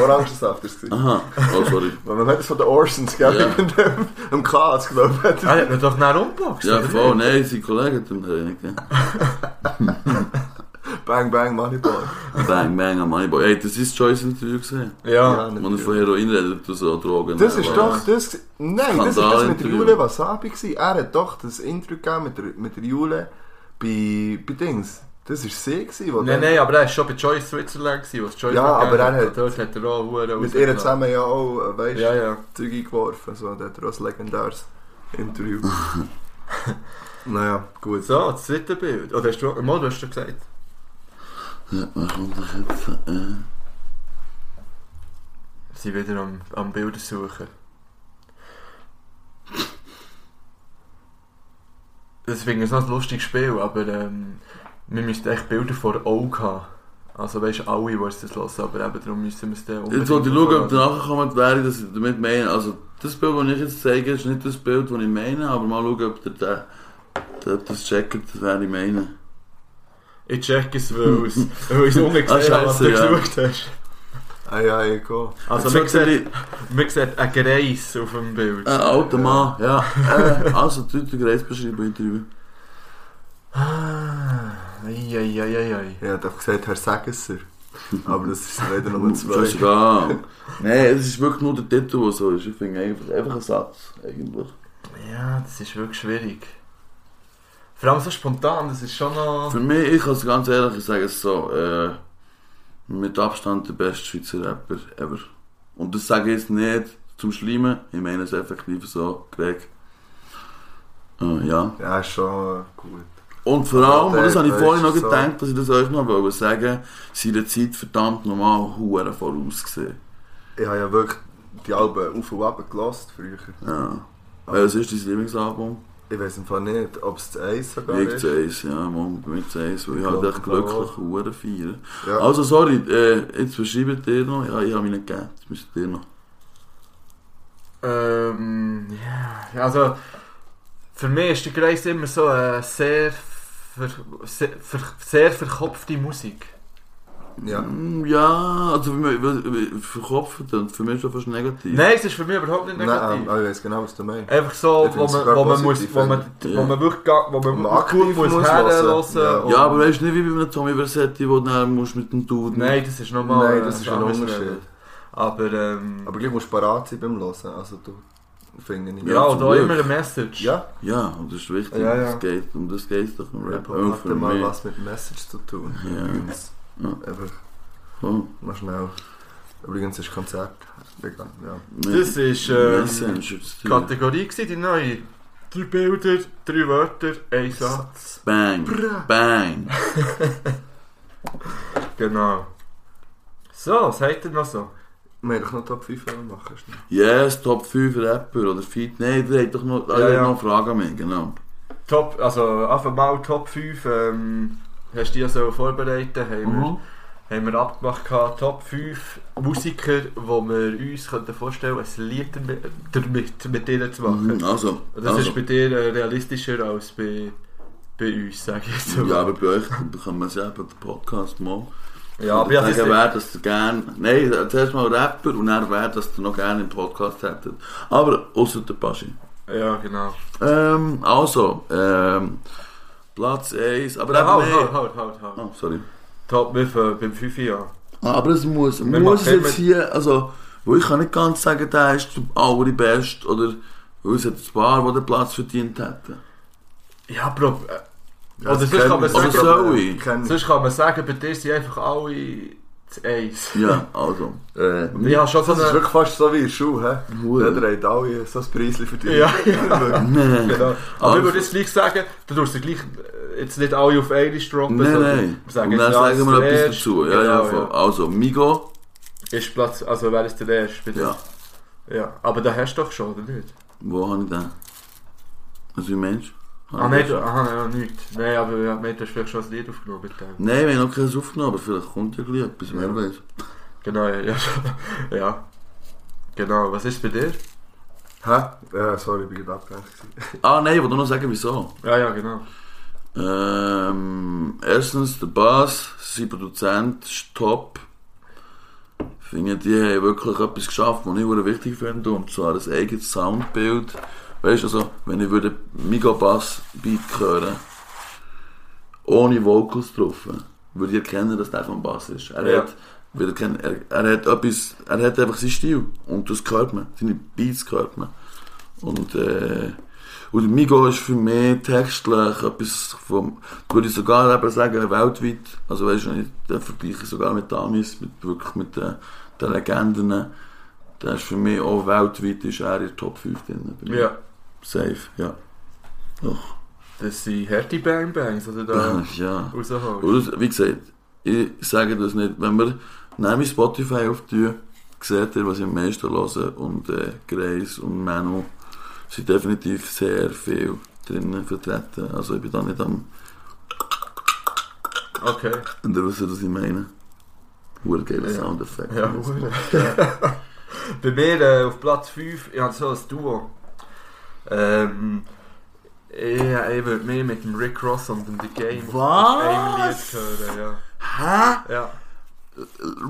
Orangensaft ist es. Aha. Oh, sorry. Weil man hat es von den Orsons, gell? Ja. Mit dem, dem Chaos, glaube ich. Ah, hat ihn doch nachher umgeboxt. Ja, oder voll. Nein, sein Kollege hat ihm den. Bang, bang, Moneyball. Bang, bang, am Moneyboy. Hey, das ist Joyce Interview gesehen. Ja. Wenn er von Heroin redet, du so Drogen. Das ist doch das. Nein, das ist das mit der. Jule Wasabi. Gewesen. Er hat doch das Intro gegeben mit der, mit der Jule bei, bei Dings. Das war sie, gewesen, wo Nein, nein, aber er war schon bei Joyce Switzerland, gewesen, was Joyce Ja, aber er hat- Dort hat er auch Huren mit ihr zusammen ja auch, weißt Ja, ja. Zeug eingeworfen. So, der hat er auch ein legendäres Interview. naja, gut. So, das dritte Bild. Oder hast du, mal, du hast schon gesagt. Ja, was kommt das jetzt? Äh, Sie wieder am, am Bilder suchen. Das finde ich so ein lustiges Spiel, aber ähm, wir müssen echt Bilder vor Augen haben. Also weißt du, alle, die es das hören, aber eben darum müssen wir es dann Jetzt wollte ich schauen, ob der nachkommt, wäre, dass ich damit meine. Also, das Bild, das ich jetzt zeige, ist nicht das Bild, das ich meine, aber mal schauen, ob der, der, der das checkt, wer ich meine. Ich check es, weil es ich es unten gesehen habe, was du ja. gesucht hast. Ah ja, ich gehe. Also Jetzt man schaut er sieht, man sieht einen Greis auf dem Bild. Ein alter Mann, ja. Äh, also, die Leute Reisbeschreibung Interview. Ah, Eieieiei. Ich hätte einfach gesagt, Herr Segesser. Aber das ist leider nur zwei. Scheißegal. Nein, es ist wirklich nur der Titel, der so ist. Ich finde einfach, einfach ein Satz, eigentlich. Ja, das ist wirklich schwierig. Vor allem so spontan, das ist schon noch... Für mich, ich kann es ganz ehrlich ich sage es so, äh, mit Abstand der beste Schweizer Rapper ever. Und das sage ich jetzt nicht zum Schleimen, ich meine es effektiv so, Greg. Äh, ja. Ja, ist schon gut. Und vor allem, und das habe ich vorhin noch ist so- gedacht, dass ich das euch noch wollte sagen, seine Zeit verdammt normal hure vorausgesehen. Ich habe ja wirklich die Alben auf und ab gelost früher. Ja. Welches ist dein Lieblingsalbum? Ich weiß im Fall nicht, ob es das Eis sogar Ich ist. zu eins, ja, bin ich zu eins, weil ich Ich halt echt ich glücklich hure feiern. Ja. Also sorry, äh, jetzt beschreibt ihr noch, ja, ich habe mich nicht gegeben, jetzt müsst ihr noch. Ähm, ja, also... Für mich ist der Greis immer so eine sehr, ver, sehr, ver, sehr verkopfte Musik. Ja. Mm, Ja, also wie- wie- verkopft und für mich ist das fast negativ. Nein, es ist für mich überhaupt nicht Nein, negativ. ähm, aber ich weiß genau, was du meinst. Einfach so, wo man, wo man, muss, wo man, ja. wo man wirklich, wo man, man gut aktiv muss muss hören. Ja. Ja, aber weißt du nicht wie bei einem Tommy Versetti, wo du musst mit dem Duden. Nein, das ist nochmal Nein, das ist ein Unterschied. Aber, ähm, Aber gleich musst du parat sein beim Hören. Also du, finde ich. ja, Ja, und auch immer eine Message. Ja, Ja, und das ist wichtig, Ja, ja. Das geht, um das geht es doch im Rap. Auch hat für mal mich. was mit Message zu tun. Ja. Ja. Einfach Oh, mal schnell. Übrigens ist Konzert. Ja. Das ist ähm, Kategorie gewesen, die neue. Drei Bilder, drei Wörter, ein Satz. Bang, bang. Genau. So, was habt ihr noch so? Wir haben doch noch Top 5 wollen machen. Yes, Top 5 Rapper oder Feed. Nein, der hat doch noch, Ja, ja, noch eine Frage an mich, genau. Top, also einfach mal Top 5. Ähm, hast du die so vorbereitet? Haben, Mhm. wir, haben wir abgemacht, gehabt, Top 5 Musiker, wo wir uns könnten vorstellen ein Lied damit, mit ihnen zu machen. Mhm, Also, Das also. ist bei dir äh, realistischer als bei, bei uns, sage ich jetzt mal. Ja, aber bei euch es ja bei den Podcast mal. ja, aber ja, das sagen, ist, wer das ihr gerne. Nein, zuerst mal Rapper und dann wer das ihr noch gerne im Podcast hättet. Aber außer der Paschi. ja, genau. Ähm, also, ähm, Platz 1. Aber Ja, eben halt, halt, halt, halt, halt. Ah, sorry. Top mit äh, beim 5 Jahr. Ah, Aber es muss, Wir muss es jetzt hier, also, wo ich kann nicht ganz sagen, der ist der allerbeste oder weil es hat ein paar, die den Platz verdient hätten. Ja, Bro. Äh, das sonst kann man wir. sagen- wir. sonst kann man sagen, bei dir sind einfach alle Das Eis. Ja, also. Äh, ich habe schon so Das ist eine... wirklich fast so wie in der Schule, hä? Ja, der hat alle so ein Preisli für dich. Ja, ja. Nee. Genau. Aber ich würde jetzt gleich sagen, du tust sie gleich äh, jetzt nicht alle auf einmal droppen, Nein, sondern nein. wir sagen Und dann ja, sagen wir etwas dazu. Ja, ja, Genau, voll. Also, Migo. Ist Platz, also wer ist der erste dir? Ja. Ja. Aber den hast du doch schon, oder nicht? Wo habe ich den? Also, wie Mensch? Ah, nein, du, aha, nein, nicht. Nein, aber ja, du hast vielleicht schon ein Lied aufgenommen mit dem. Nein, wir haben noch keins aufgenommen, aber vielleicht kommt ja gleich etwas, wer Ja. weiß. Genau, ja. Ja. ja. Genau, was ist bei dir? Hä? Ja, sorry, ich bin gerade abgelenkt. Ah, nein, ich wollte noch sagen, wieso. Ja, ja, genau. Ähm, erstens, der Bass, sein Produzent ist top. Ich finde, die haben wirklich etwas geschafft, was ich wichtig finde, und zwar ein eigenes Soundbild. Weißt du, also, wenn ich würde Migo Bass Beat hören, ohne Vocals drauf, würde ich erkennen, dass der vom Bass ist. Er Ja. hat, würde erkennen, er, er hat etwas, er hat einfach seinen Stil. Und das hört man. Seine Beats hört man. Und, äh, und Migo ist für mich textlich etwas vom, würde ich sogar eben sagen, weltweit, also weißt du, ich vergleiche sogar mit Amis, mit, wirklich mit den, den Legenden, der ist für mich auch weltweit, ist er in der Top 5 drin. Ja. Safe, ja. Doch. Das sind Härte Bang Bangs, die du da ja. rausholst. Wie gesagt, ich sage das nicht, wenn wir neben Spotify auftun, seht ihr, was ich am meisten höre und äh, Grace und Manu sind definitiv sehr viel drinnen vertreten. Also ich bin da nicht am, Okay. und ihr wisst, was ich meine. Hure geiler Ja. Soundeffekt. Ja, Bei mir äh, auf Platz 5, ich habe so ein Duo. Ähm, ich, würde mehr mit dem Rick Ross und dem The Game auf- einem Lied hören, Hä? ja. ja.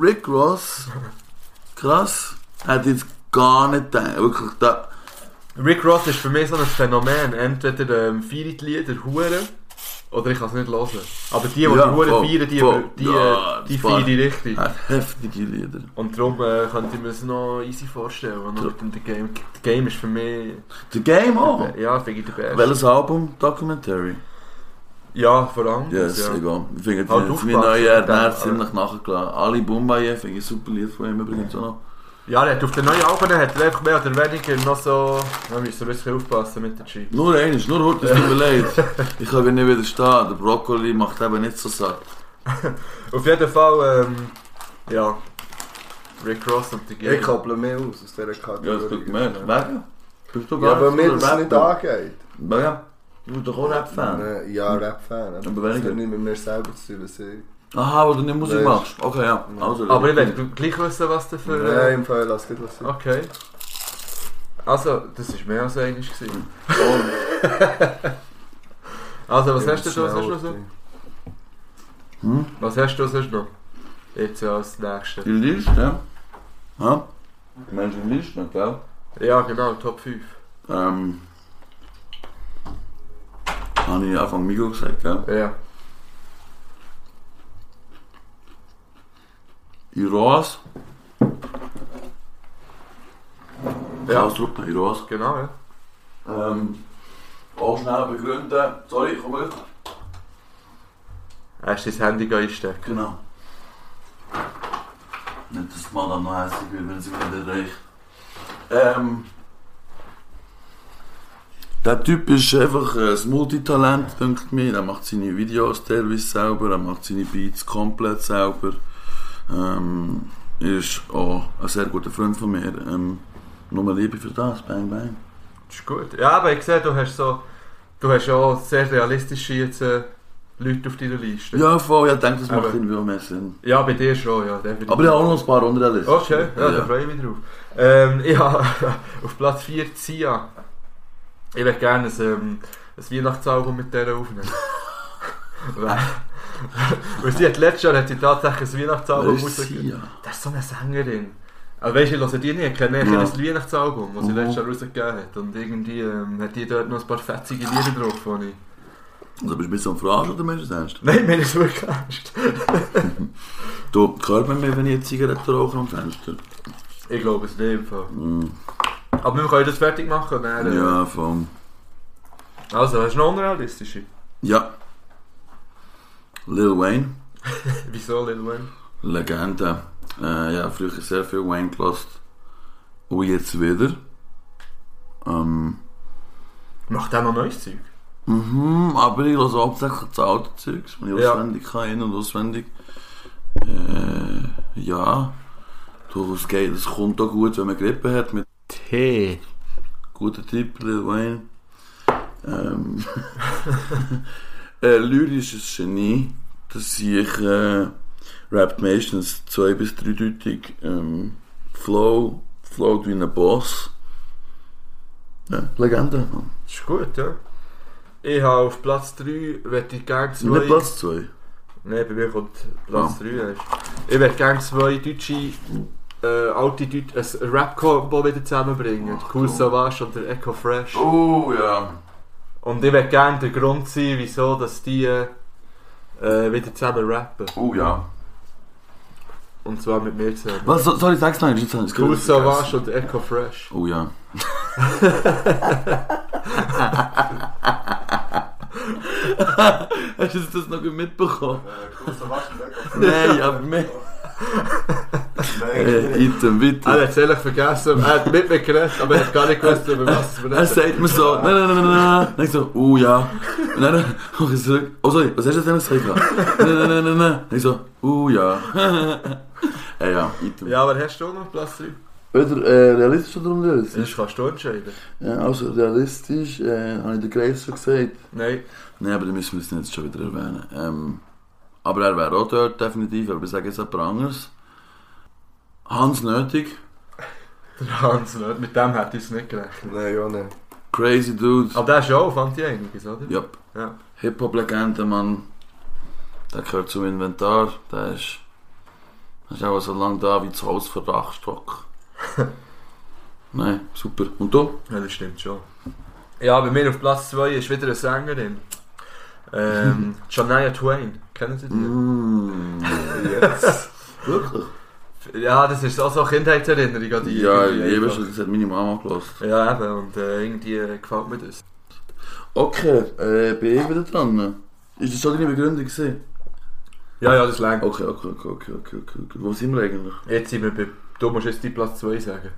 Rick Ross, krass, ich jetzt gar nicht gedacht. Wirklich, da, Rick Ross ist für mich so ein Phänomen. Entweder ähm, die Lieder Huren oder ich kann es nicht hören. Aber die, die Ja, die Huren feiern, die, voll. die, Ja, äh, die ich richtig. heftige Lieder. Und darum äh, könnte ich mir das noch easy vorstellen. Und The Game. The Game ist für mich. The Game auch. Ja, finde ich der Beste. Welches Album? Documentary. Ja, vor allem. Ja, ist ja. egal. Ich finde, Halt die meine neue ja, Ernähr aber- ziemlich nachgelassen. Ali Boombaye finde ich ein super Lied von ihm übrigens auch noch. Ja, er hat auf den neuen Alben hat er einfach mehr oder weniger noch so. Da müssen wir ein bisschen aufpassen mit der Cheap. Nur eines, nur heute, es tut mir leid. Ich kann gar nicht widerstehen. Der Brokkoli macht eben nicht so satt. Auf jeden Fall, ähm, ja. Rick Ross und The Game. Ich kopple mehr aus aus dieser Kategorie. Ja, das tut mir Wegen? Bist du Ja, gar weil nicht mir das nicht angeht. Ja, du bist doch auch Rap-Fan. Ja, Rap-Fan. Aber Das weniger. hat nicht mit mir selber zu tun, was ich... Aha, wo du nicht Musik Nein. machst. Okay, ja. Also, Aber ich will gleich wissen, was du für. Nein, im Fall, lass gut was okay. Also, das war mehr als einig. gewesen. Also, was hast du da sonst noch so? Hm? Was hast du sonst noch? Jetzt ja als nächstes. Die Liste, ja? Ja? Du meinst die Liste, gell? Ja, genau, Top 5. Ähm... Habe ich Anfang Migo gesagt, gell? Ja. Iroas. Ja. Ausdruck, Iroas. Genau, ja. Ähm, auch schnell begründen. Sorry, komm mal. Hast du dein Handy einstecken? Genau. Nicht, dass die Madame noch hässlich wird, wenn sie wieder erreicht. Ähm, der Typ ist einfach ein Multitalent, denkt mir. Er macht seine Videos teilweise selber, er macht seine Beats komplett selber. Ähm, ist auch ein sehr guter Freund von mir. Ähm, nur Liebe für das, bang bang. Das ist gut. Ja, aber ich sehe, du hast so. Du hast ja auch sehr realistische jetzt, äh, Leute auf deiner Liste. Ja, voll, ich denke, das macht Aber- irgendwie auch mehr Sinn. Ja, bei dir schon, ja, definitiv. Aber ich habe auch noch ein paar unter der Liste. Okay, ja, da freue ich mich drauf. Ähm, ja, auf Platz 4 Zia. Ich würde gerne ein, ähm, ein Weihnachtsalbum mit der aufnehmen. Weil sie hat letztes Jahr hat sie tatsächlich ein Weihnachtsalbum rausgegeben. Das ist so eine Sängerin. Aber weißt du, ich höre die nicht, ich kenne ja. Ein Weihnachtsalbum, das sie Mhm. letztes Jahr rausgegeben hat. Und irgendwie ähm, hat die dort noch ein paar fetzige Lieder drauf von ich. Also bist du ein bisschen am Verarschen oder meinst du das ernst? Nein, mir ist wirklich ernst. Du, hört man mir, wenn ich eine Zigarette rauche am Fenster? Ich glaube es nicht. Mm. Aber wir können das fertig machen. Dann, äh, Ja, vom... Also, hast du noch unrealistische? Ja. Lil Wayne. Wieso, Lil Wayne? Legende. Äh, ja, früher sehr viel Wayne gelost. Und jetzt wieder. Ähm, Macht der noch neues Zeug? mhm, aber ich höre hauptsächlich das alte Zeugs, wenn ich Ja. auswendig kann, in- und auswendig. Äh, ja. Du, es geht, es kommt auch gut, wenn man Grippe hat mit Tee. guter Tipp, Lil Wayne. Ähm, äh, lyrisches Genie, dass ich äh, rappt meistens zwei- bis dreideutig. Ähm, Flow, flowt wie ein Boss. Ja, Legende. Das ist gut, ja. Ich habe auf Platz 3, möchte ich gerne zwei... Nicht Platz 2. Nein, bei mir kommt Platz Ah. 3 erst. Ich möchte gerne zwei deutsche, äh, alte Deutsche, ein Rap-Combo wieder zusammenbringen. Ach, cool cool. Savage und der Echo Fresh. Oh ja. Und ich möchte gerne der Grund sein, wieso dass die äh, wieder zusammen rappen. Oh ja. Und zwar mit mir zusammen. Was, so- sorry, sag's noch, es Cool Savage und Echo Fresh. Oh ja. Hast du das noch mitbekommen? Nein, aber mehr. Äh, Item, Er bitte. hat es ehrlich vergessen, er hat mit mir geredet, aber er hat gar nicht gewusst, über was wir Er sagt mir so, nein, nein, nein, nein, nein. Ich so, oh ja. Und dann mach ich zurück. Oh sorry, was hast du denn gesagt? Nein, nein, nein, nein, nein. Ich so, oh ja. Ja, ja, Item. Ja, aber hast du auch noch Platz 3? Oder äh, realistisch oder unrealistisch? Das kannst du entscheiden. Ja, also realistisch, äh, habe ich der Grace schon gesagt. Nein. Nein, aber dann müssen wir es jetzt schon wieder erwähnen. Ähm, aber er wäre auch dort definitiv, aber ich sage jetzt jemand anderes. Hans Nötig, Der Hans nicht. Mit dem hätte ich es nicht gerechnet. Nein, ja, nicht. crazy dude. Aber der ist auch, fand ich einiges, oder? Yep. Ja. Hip-Hop-Legende, Mann. Der gehört zum Inventar. Der ist, der ist auch so lange da wie das Haus von Dachstock. Nein, super. Und du? Ja, das stimmt schon. Ja, bei mir auf Platz 2 ist wieder eine Sängerin. Ähm, Shania Twain. Kennen Sie die? Mm, Yes. wirklich? Ja, das ist auch so eine Kindheitserinnerung an die. Ja, ich liebe einfach. schon, das hat meine Mama gelassen. Ja, eben. Und äh, irgendwie äh, gefällt mir das. Okay, äh, bin ich wieder dran. Ist das schon deine Begründung gewesen? Ja, ja, das längt. Okay, okay, okay, okay, okay, okay, okay. Wo sind wir eigentlich? Jetzt sind wir bei. Du musst jetzt die Platz 2 sagen.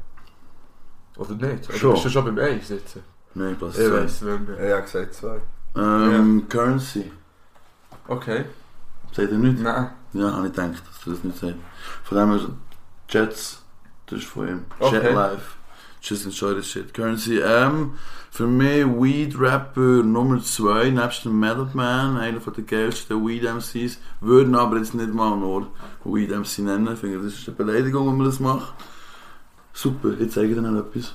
Oder nicht? Oder Schon. bist du schon beim 1 jetzt? Nein, Platz Ich 2. weiss nicht mehr. Ich habe gesagt zwei. Ähm, Currency. Okay. Sagt ihr nicht? Nein. Ja, habe ich gedacht, dass du das nicht sagst. Von dem her, Jets, das ist von ihm. Okay. Jet Life. Just enjoy the shit. Currency, ähm, für mich Weed Rapper Nummer 2, nebst dem Metal Man, einer von den geilsten Weed MCs, würden aber jetzt nicht mal nur Weed MC nennen. Ich finde, das ist eine Beleidigung, wenn man das macht. Super, jetzt zeige ich dir noch etwas.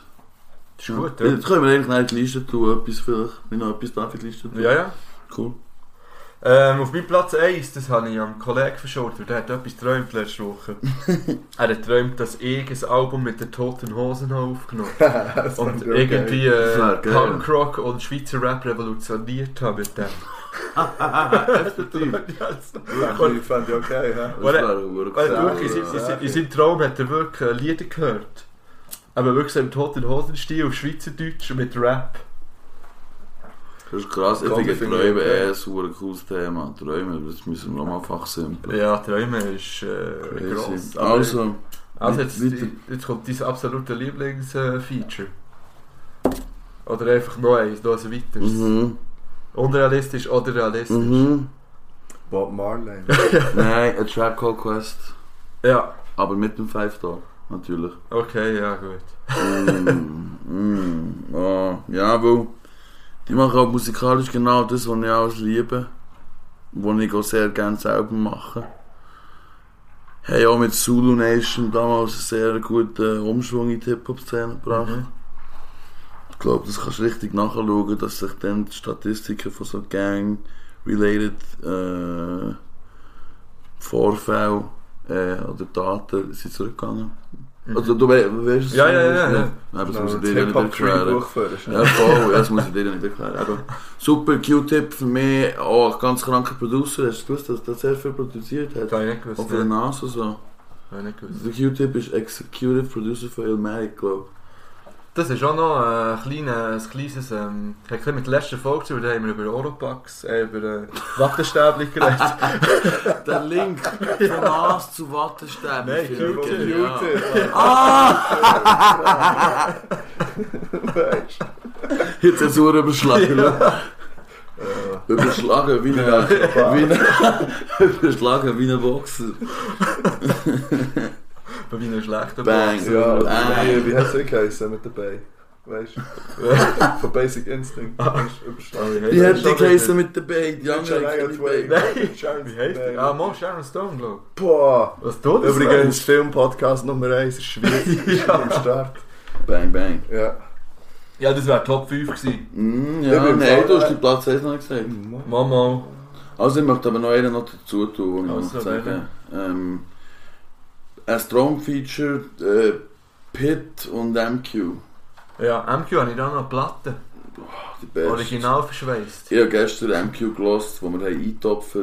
Das ist gut, ja. Jetzt können wir eigentlich noch in die Liste tun, etwas vielleicht. Wenn ich noch etwas darf in die Liste tun. Ja, ja. Cool. Ähm, auf meinem Platz 1, das habe ich am Kollegen verschuldet, der hat etwas geträumt letzte Woche. er hat geträumt, dass ich ein Album mit den Toten Hosen habe aufgenommen Das Und irgendwie äh. Punkrock und Schweizer Rap revolutioniert habe mit dem. Effektiv. Ich fand ich okay, ja. Das Weil er-. Weil wirklich, in seinem Traum hat er wirklich äh, Lieder gehört. Aber wirklich so im Toten Hosen-Stil auf Schweizerdeutsch mit Rap. Das ist krass, ich finde Träume eh ein super cooles Thema. Träume, das müssen wir nochmal fachsimpeln. Ja, Träume ist äh, gross. Also, Also jetzt, jetzt kommt dein absolute Lieblingsfeature. Oder einfach noch eins, noch ein weiteres. mhm, Unrealistisch oder realistisch. mhm. Bob Marley. Nein, ein Trap Call Quest. Ja, Aber mit dem Five Star, natürlich. okay, ja gut. mm, mm, oh, ja, weil die machen auch musikalisch genau das, was ich auch liebe. Was ich auch sehr gerne selber mache. Haben auch mit Zulu Nation damals einen sehr guten Umschwung in die Hip-Hop-Szene gebracht. Mhm. Ich glaube, das kannst du richtig nachschauen, dass sich dann die Statistiken von so Gang-related äh, Vorfällen äh, oder Daten sind zurückgegangen. Also du we weißt es? Ja, ja, ja, ja. Aber das muss ich ein dir ja nicht erklären. Ja, voll, das muss ich dir ja nicht erklären. Aber super Q-Tip für mich, auch ein ganz kranker Producer. Hast du gewusst, dass der sehr viel produziert hat? Ich nicht gewusst. Ne? NASA so. Habe ich nicht gewusst. Der Q-Tip ist Executive Producer von Illmatic, glaube Das ist auch noch ein, kleiner, ein kleines, ähm, hat mit der letzten Folge zu, da haben wir über Oropax, äh, über äh, Wattestäbchen geredet. Der Link von Nas zu Wattestäben. Nein, Q-Tip. Ja. Ah! Weißt Jetzt ist er überschlagen. Überschlagen wie ein, wie ein, überschlagen wie ein Boxer. Bei wie einem schlechten Bang. du? Ja, Bang. wie, wie hat es geheißen mit dabei? Weißt du? Von Basic Instinct. Überstanden. Die hat die geheißen mit der Bait, die andere. Nein. Sharon Wie heißt die? Ah, Mo Sharon Stone, glaube Boah. ich. Was tut das? Übrigens, Filmpodcast Nummer 1 ist schwierig. Ist am Start. Bang, bang. Ja. Ja, das wäre Top 5 gewesen. Mm, Ich ja, bin nein, du hast die Platz 1 noch gesagt. Mama. Also ich möchte aber noch einen noch dazu tun, wo ich Also, noch sagen ähm, Ein Strong-Feature, äh, Pit und MQ. Ja, MQ habe ich da noch Platten. Die besten. Original verschweißt. Ich habe gestern MQ gelost, wo wir haben eingetopft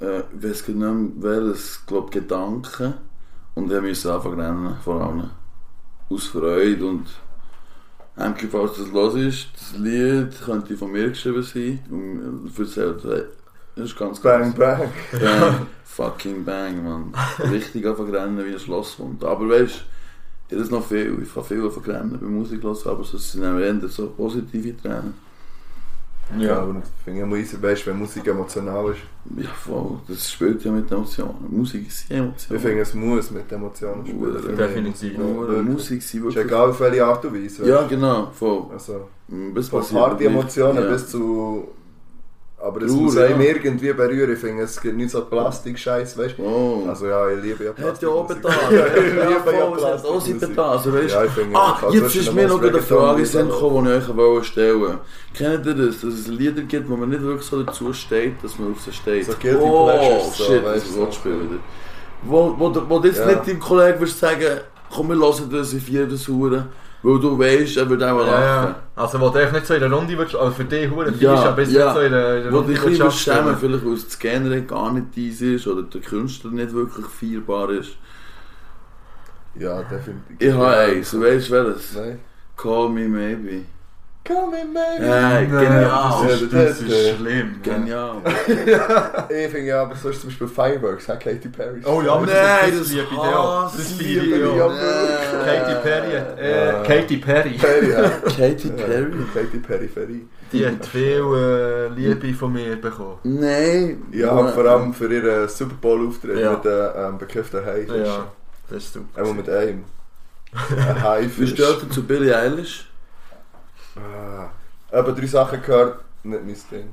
äh, ich weiß nicht mehr welches, ich glaube Gedanken. Und wir müssen anfangen rennen, vor allem. Aus Freude und MQ, falls das los ist, das Lied könnte von mir geschrieben sein. Und äh, das ist ganz Bang, krass. bang. Bang, fucking bang, man. Richtig anfangen rennen wie ein Schlosshund. Aber weißt du, ich das noch viel. Ich kann viel anfangen rennen bei Musik hören, aber es sind auch eher so positive Tränen. Ja, aber ich finde immer easy, weißt du, wenn Musik emotional ist. Ja, voll. Das spielt ja mit Emotionen. Musik ist Ich Emotionen. finde, es muss mit Emotionen spielen. Definitiv. Ja, wirklich. Musik sind Ist wirklich... egal auf welche Art und Weise. Ja, genau, voll. Also, Bis von passiert harte wirklich. Emotionen ja. bis zu. Aber es Hure, muss ja. einem irgendwie berühren. Ich finde, es gibt nicht so Plastik-Scheiß, weißt du. Oh. Also ja, ich liebe ja Hat ja auch Plastikmusik. betan. Ich ja, liebe ja hat auch betan. Also, weißt, Ja, ich finde, Ah, jetzt ist mir noch eine Frage in gekommen, die ich euch wollte stellen Kennt ihr das, dass es Lieder gibt, wo man nicht wirklich so dazu steht, dass man auf sie steht? So Guilty oh, Pleasures, so, shit, weißt das du. Wortspiel wieder. Wo, wo, wo, wo du jetzt Ja. nicht deinem Kollegen würdest sagen, komm, wir hören das, ich feiere das Huren, weil du weißt, er wird auch Ja, lachen. ja. Also, wo du echt nicht so in der Runde würdest, also für dich Huren Ja, ja, aber ja. nicht so in der, in der Wo Runde dich ein bisschen würdest schämen, abstellen. vielleicht weil das Genre gar nicht dies ist oder der Künstler nicht wirklich feierbar ist. Ja, definitiv. Ich habe eins, weißt du welches? Nein. Call me maybe. Baby. Hey, Nein, genial. Das ist, das ist Ja, schlimm. ja. Genial. Ich finde ja, aber sonst zum Beispiel Fireworks, hat Katy Perry. Oh ja, aber Nein, das, das liebe ich auch. Das liebe ich auch. Katy Perry hat, äh, Ja. Katy Perry, Perry, ja. Katy Perry? Katy Peripherie. die hat viel äh, Liebe von mir bekommen. Nein. Ja, vor allem für ihren Super Bowl-Auftritt Ja. mit den ähm, bekifften Haifischen. Ja, das ist super. Einmal mit einem. Ein Haifisch. steht ihr zu Billie Eilish? Ah. Aber drei Sachen gehört, nicht mein Ding.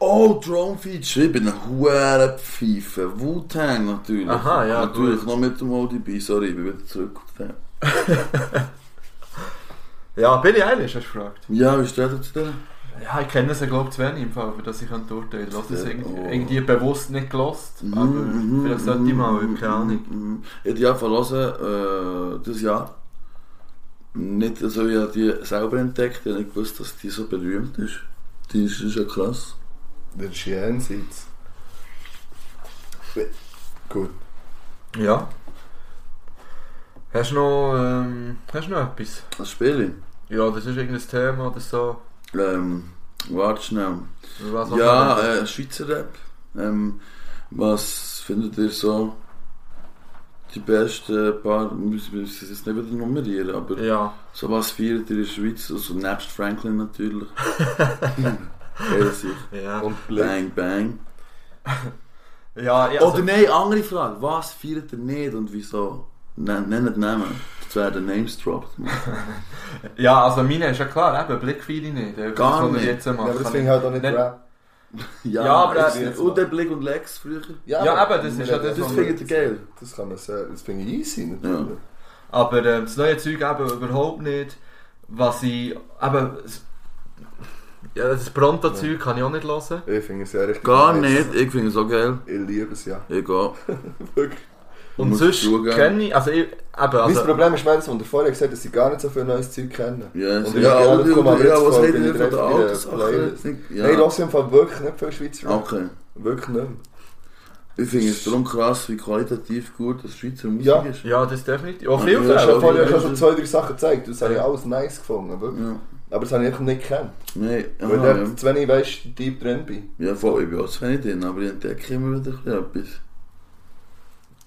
Oh, Drone Feature. Ich bin ein hoher Pfeife. Wu-Tang natürlich. Aha, ja, Natürlich, gut. noch mit dem ODB. Sorry, ich bin wieder zurück auf den. Ja, Billie Eilish hast du gefragt. Ja, wie steht ihr zu der? Ja, ich kenne sie glaube ich zu wenig im Fall, für das ich kann urteilen kann. Ich habe es irgendwie, Oh. irgendwie bewusst nicht gelost, aber Mhm, vielleicht sollte ich mal, mhm, keine Ahnung. mhm. Ich habe die einfach hören, äh, das Jahr. Nicht, also ich habe die selber entdeckt, ich habe nicht gewusst, dass die so berühmt ist. Die ist, ist ja krass. Das ist jenseits. Gut. Ja. Hast du noch, ähm, hast du noch etwas? Was spiele Ja, das ist irgendein Thema oder so. Ähm, warte schnell. Was Ja, äh, Schweizer Rap. Ähm, was findet ihr so die besten paar, es jetzt nicht wieder nummerieren, aber ja. so was feiert ihr in der Schweiz? Also nebst Franklin natürlich. Ja. Und Blick. Bang, bang. Ja, ja, also, Oder nein, andere Frage. Was feiert ihr nicht und wieso? Nennt Namen. Das werden Names dropped. ja, also meine ist ja klar, eben, Blick viele nicht. Das, Gar ich nicht. Jetzt Ja, mache. aber das finde ich halt auch nicht Nicht- Rap. Ja, Ja, aber das ist Und der Blick und Lex früher. Ja, eben, das ist ja das, Das was findet ihr geil. Das kann man sagen. Das finde ich easy natürlich. Aber ähm, das neue Zeug eben überhaupt nicht. Was ich. Das- ja, das Pronto-Zeug kann ich auch nicht hören. Ich finde es ja richtig Gar nice. nicht. Ich finde es auch geil. Ich liebe es ja. Ich gehe. Wirklich. Und sonst zugeben. kenne ich. Also, ich, eben, mein also, Problem ist meistens, und vorher gesagt, dass sie gar nicht so viel neues Zeug kennen. Ja, Und ja, ich habe gedacht, komm, oder, aber ja, was ihr ich von der alten. Ja. Nein, ich höre im Fall wirklich nicht viel Schweizer Rap. Okay. Wirklich nicht. Ich finde es darum krass, wie qualitativ gut das Schweizer Musik Ja. ist. Ja, das definitiv. Auch Ja, viel Du hast ja Ja, vorhin ja, schon ja. zwei, drei Sachen gezeigt. Das habe ich alles nice gefunden. wirklich. Ja. Aber das habe ich einfach nicht gekannt. Nein, Weil aha, ich ja. zu wenig, weißt du, deep drin bin. Ja, voll, ich bin auch zu wenig drin, aber ich entdecke immer wieder etwas.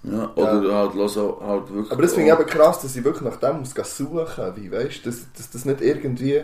Ja, oder halt, lass auch halt wirklich... Aber das finde ich eben krass, dass ich wirklich nach dem muss suchen wie weißt du, dass, dass das nicht irgendwie.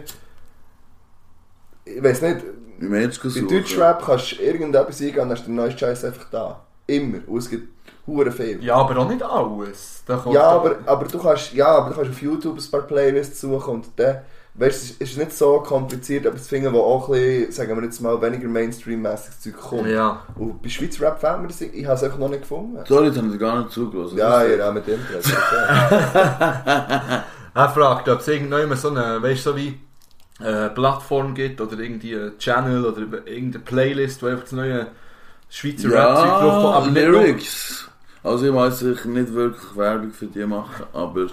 Ich weiß nicht, Wie meinst du bei? Deutschrap kannst du irgendetwas eingehen, dann hast du den neuen Scheiß einfach da. Immer. Und es gibt hure viel. Ja, aber auch nicht alles. Da kommt Ja, aber, aber du kannst, ja, aber du kannst auf YouTube ein paar Playlists suchen und dann, weißt du, es ist- nicht so kompliziert, aber zu finden, wo auch ein bisschen, sagen wir jetzt mal, weniger Mainstream-mäßiges Zeug kommt. Ja. Und bei Schweizer Rap fällt mir das, ich habe es einfach noch nicht gefunden. Sorry, das habe ich gar nicht zugelassen. Ja, ja, mit dem. Er fragt, ob es irgendjemand so eine, weißt du, so wie äh, Plattform gibt oder irgendwie ein Channel oder irgendeine Playlist, wo einfach das neue Schweizer Rap-Zeug drauf kommt. Ja, Lyrics. Also ich weiß ich nicht wirklich Werbung für die machen, aber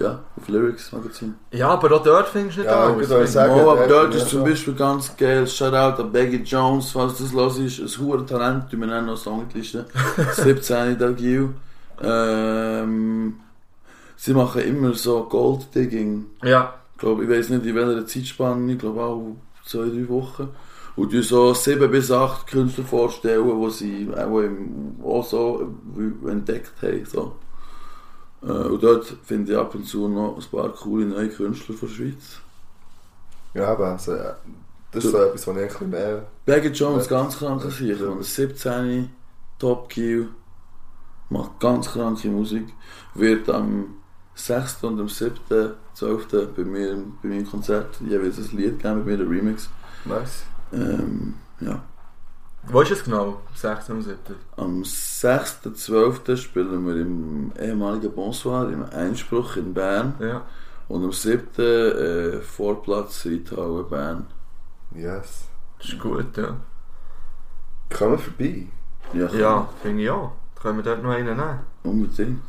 ja, auf Lyrics Magazin. Ja, aber auch dort findest du nicht Ja, alles. ich sagen- Oh, aber dort ist zum Beispiel ganz geil, Shoutout an Baggy Jones, falls das los ist, ein hoher Talent, tun wir nennen noch Songliste. 17 Dagil. Ähm, sie machen immer so Gold-Digging. Ja. Ich glaube, ich weiß nicht in welcher Zeitspanne, ich glaube auch zwei, drei Wochen. Und die so sieben bis acht Künstler vorstellen, die sie auch, im, auch so entdeckt haben. So. Äh, Und dort finde ich ab und zu noch ein paar coole neue Künstler von der Schweiz. ja, aber also, das ist so etwas, was ich ein bisschen mehr... Baggy Jones, ganz kranker sicher. Und 17, Top Kill, macht ganz kranke Musik. Wird am 6. und am 7. 12. bei mir bei meinem Konzert jeweils ein Lied geben, bei mir der Remix. Nice. Ähm, ja. Wo ist es genau? 16 und 7. Am 6.12. spielen wir im ehemaligen Bonsoir, im Einspruch in Bern. Ja. Und am 7. Äh, Vorplatz Reithauen Bern. Yes. Das ist gut, ja. Kommen wir vorbei. Ja, Ja, finde ich auch. Da können wir dort noch einen nehmen. unbedingt.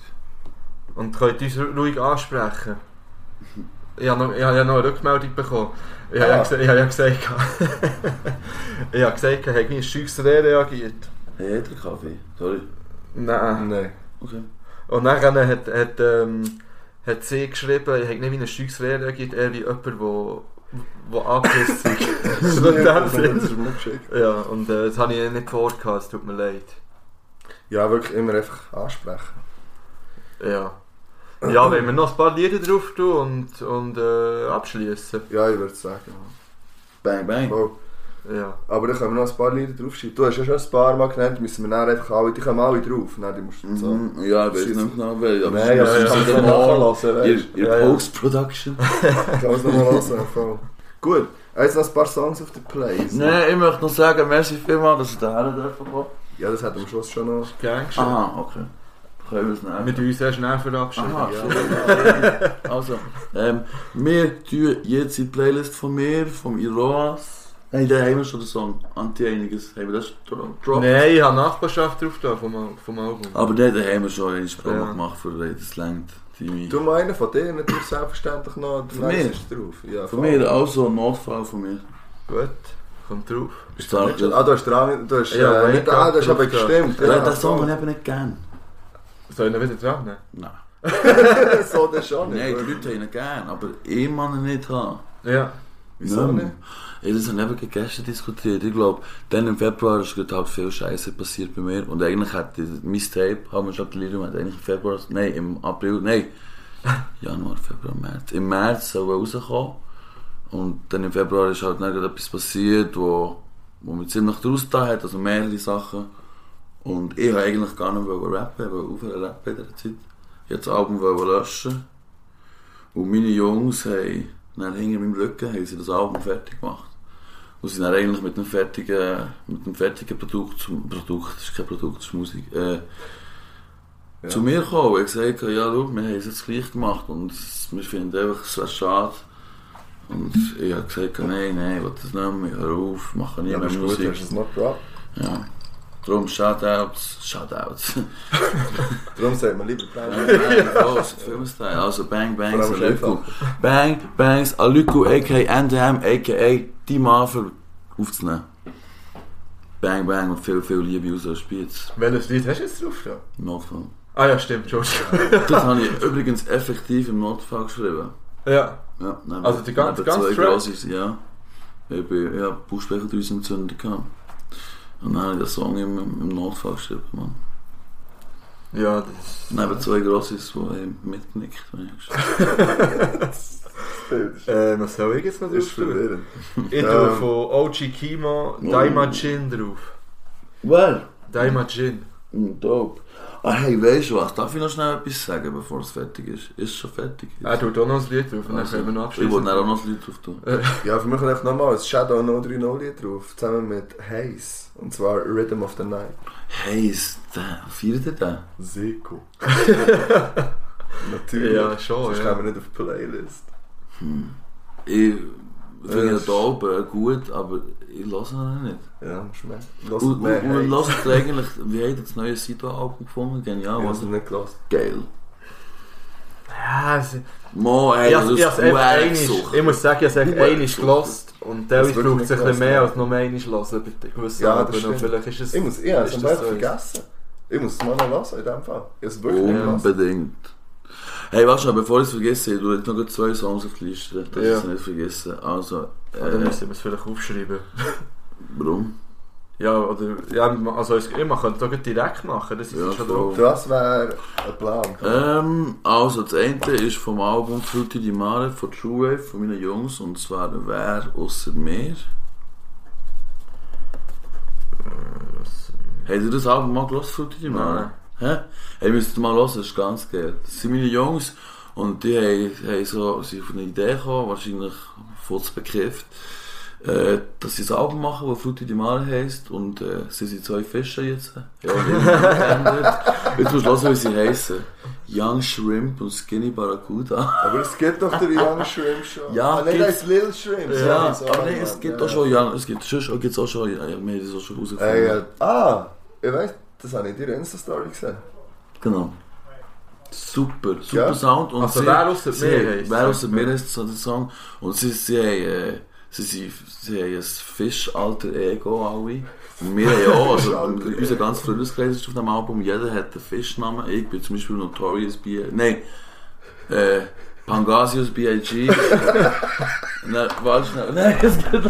Und könnt uns ru- ruhig ansprechen. Ich habe noch, ich habe ja noch eine Rückmeldung bekommen. Ich habe ja, Ah. habe ja gesagt, ich habe gesagt, ich habe ein Scheiss reagiert. Hey, hat er Kaffee? Sorry. Nein. Nein. Okay. Und dann hat, hat, ähm, hat sie geschrieben, ich habe nicht wie ein Scheiss reagiert, eher wie jemand, der wo angepisst ist. so in dem Das Sinn. Ja, und äh, das habe ich nicht vorgehabt, es tut mir leid. Ja, wirklich immer einfach ansprechen. Ja. Ja, wenn wir noch ein paar Lieder drauf tun und, und äh, abschließen. Ja, ich würde sagen. Bang, bang. Oh. Ja. Aber dann können wir noch ein paar Lieder draufschreiben. Du hast ja schon ein paar Mal genannt, müssen wir dann einfach alle, die kommen alle drauf. Nein, die musst du so. Mhm. Ja, ich weiß nicht genau, weil. Aber Nein, du wieder noch mal nachlassen, Ihr, ihr Ja, ja. Post-Production. du. Kannst du noch mal hören, voll. Gut, jetzt noch ein paar Songs auf der Playlist. Nein, ich möchte noch sagen, merci vielmals, dass ihr daher dürfen kommen. Ja, das hat am Schluss schon noch. Gern geschehen. Aha, okay. Nehmen? tun uns sehr schnell verabschieden. Aha, ja. so. Also, ähm, wir tun jetzt die Playlist von mir, vom Iroas. Nein, da haben wir schon den Song. Anti-Einiges. Haben wir das dro- dropped? Nein, ich habe Nachbarschaft drauf da vom, vom Album. Aber den da haben wir schon eine Promo Ja. gemacht für das längt. Du mal einen von dir natürlich selbstverständlich noch. mir? ist drauf. Ja, Von mir auch so ein Notfall von mir. Gut, kommt drauf. Bist du schon- Ah, du hast dran, du hast, Ja, äh, nicht, ah, das ist aber gestimmt. Ja, Ja, den Song habe ich eben nicht gern. Soll ich ihn wieder dran nehmen? Nein. so, das schon nicht. Nein, die Leute haben ihn gern, aber ich kann ihn nicht haben. Ja. Wieso nicht? Ja, das haben wir gestern diskutiert. Ich glaube, dann im Februar ist halt viel Scheiße passiert bei mir. Und eigentlich hat die, mein Tape, haben wir schon delirium, hat eigentlich im Februar, nein, im April, nein, Januar, Februar, März. Im März soll er rauskommen. Und dann im Februar ist halt etwas passiert, wo, wo mich ziemlich draus da hat, also mehrere Sachen. Und ich wollte eigentlich gar nicht rappen, ich wollte aufhören rappen in dieser Zeit. Ich wollte das Album wollen löschen. Und meine Jungs haben dann hinter meinem Rücken haben sie das Album fertig gemacht. Und sind dann eigentlich mit einem fertigen, mit einem fertigen Produkt, zum Produkt, das ist kein Produkt, das ist Musik, äh, Ja. zu mir gekommen und gesagt, ja, schau, wir haben es jetzt gleich gemacht und wir finden einfach, es wäre schade. Und ich habe gesagt, nein, nein, ich will das nicht mehr, hör auf, mache nie Ja, mehr das ist gut, Musik. hast du es noch gedroppt. Ja. Darum Shoutouts, Shoutouts. Darum sagt man lieber Bang. ja. Oh, Filmstyle. Also Bang Bangs Aluku. Bang Bangs Aluku aka NDM aka die Marvel aufzunehmen. Bang Bang und viel, viel Liebe aus der Spitz. Welches Lied hast du jetzt drauf? da? Notfall. Ah ja, stimmt, Entschuldigung. Das habe ich übrigens effektiv im Notfall geschrieben. ja. Ja, neben, Also die ganze- ganze Track? Ja. Ich bin, ja, Bauchspeicheldrüse entzündet gehabt. Und dann habe ich den Song im, im Notfall geschrieben, Mann. Ja, das Neben zwei Grosses, die haben mitgenickt. habe ich äh, Was soll ich jetzt noch Das ist drauf. Ich tue von OG Kimo Daimajin drauf. Well, Daimajin. mm, dope. Ah, hey, weißt du was? Darf ich noch schnell etwas sagen, bevor es fertig ist? Ist es schon fertig? Er tut auch noch ein Lied drauf und dann Also, können wir noch ich abschließen. wollte dann auch noch ein Lied drauf tun. Ja, für mich einfach nochmal ein Shadow No 3 Lied drauf, zusammen mit Haze. Und zwar Rhythm of the Night. Ist der, feiert ihr den? Seko. Natürlich. Ja, schon, Sonst ja. kommen wir nicht auf die Playlist. Ich finde Ja, ihn dope, äh, gut, aber ich lasse ihn nicht. Ja. Lass Und, lasst ihr eigentlich, wie habt ihr das neue Sido-Album gefunden? Genial, Ich was nicht gelassen. geil. Ja, es- Mo, ey, ich, das ich, ist gesucht. ich muss sagen, ich habe es gesucht. gelost und teilweise braucht es ein nicht bisschen mehr als nur einiges hören bei gewissen Ja, das Alben. Und stimmt. Vielleicht ist es... Ich muss, ich das so? vergessen. Ich muss es mal noch lassen in dem Fall. Ich. Unbedingt. Hey, warte schon, bevor ich es vergesse, du hast noch zwei Songs auf die Liste, dass Ja. ich es nicht vergessen. Also, Ah, Dann äh, müssen wir es vielleicht aufschreiben. warum? Ja, oder... Ja, also man könnte es gleich direkt machen, das ist Ja, schon drauf. Das wäre ein Plan. Ähm, also, das eine ist vom Album Frutti di Mare von True Wave, von meinen Jungs, und zwar Wer ausser mir. Habt ihr das Album mal gehört, Frutti di Mare? Hä? Hey, müsst ihr mal hören, das ist ganz geil. Das sind meine Jungs und die haben, haben so, sind auf eine Idee gekommen, wahrscheinlich Futzbegriff, äh, dass sie ein Album machen, das Frutti di Mare heisst und äh, sie sind zwei Fische jetzt. Ja, die. Jetzt musst du hören, wie sie heißen. Young Shrimp und Skinny Barracuda. Aber es gibt doch den Young Shrimp schon. Ja, ah, nein, das ist Lil Shrimp. Ja, sorry, aber nein, es gibt Ja. auch schon Young, es gibt, sonst gibt's auch schon, wir haben das auch schon rausgefunden. Äh, ja. Ah, ich weiß, das habe ich in deiner Insta-Story gesehen. Genau. Super, super Ja. Sound. Und Also sie, wer ausser sie, mir Wer ausser mir heisst so der Song. Und sie, sie, haben, äh, sie, sie, sie haben ein Fisch-Alter-Ego alle. Und wir haben auch, also Fisch-Alter unser ganz Freundeskreis ist auf dem Album, jeder hat einen Fischnamen. Ich bin zum Beispiel Notorious B.I.G. Nein, äh, Pangasius B.I.G. Nein, warte schnell. Nein, es geht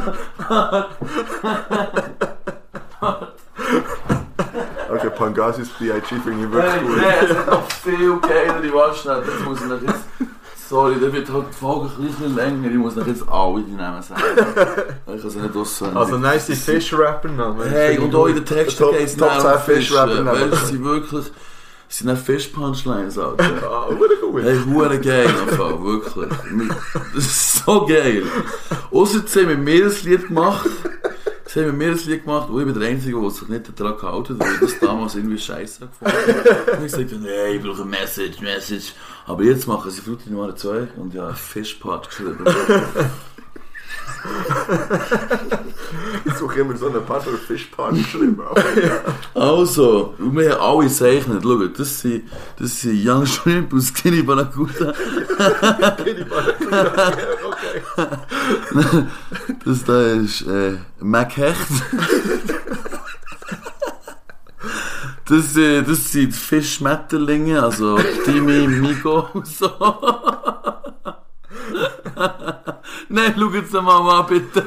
Okay, Pangasius B.I.G. finde ich wirklich cool. nein, es hat noch viel geilere Waschschnitte. Das muss ich noch jetzt. Sorry, da wird halt die Folge ein bisschen länger. Ich muss noch jetzt alle die Namen sagen. Ich kann sie nicht auswendig. Also nice Fish-Rapper-Namen. hey, und auch in den Texten geht es Top nicht 10 um Fische. Fish-Rapper-Namen. Du, sie wirklich. Es sind auch Fish-Punchlines, Alter. Ah, gut. Hey, hure geil, einfach, wirklich. Das ist so geil. Außer sie haben mir ein Lied gemacht. Sie haben mir ein Lied gemacht, und ich bin der Einzige, der sich nicht daran gehalten hat, weil ich das damals irgendwie scheiße gefunden habe. Und ich sagte, nee, ich brauche eine Message, Message. Aber jetzt machen sie Frutti Nummer 2 und ja, Fishpot geschrieben. Ich suche immer so einen Part oder Fischpart geschrieben. Also, und wir haben alle gezeichnet. Schaut, das sind, das sind Young Shrimp und Skinny Barracuda. Das da ist äh, Mac Hecht. Das, äh, das sind Fischschmetterlinge, also Timmy, Migo und so. Nein, schau jetzt mal an, bitte.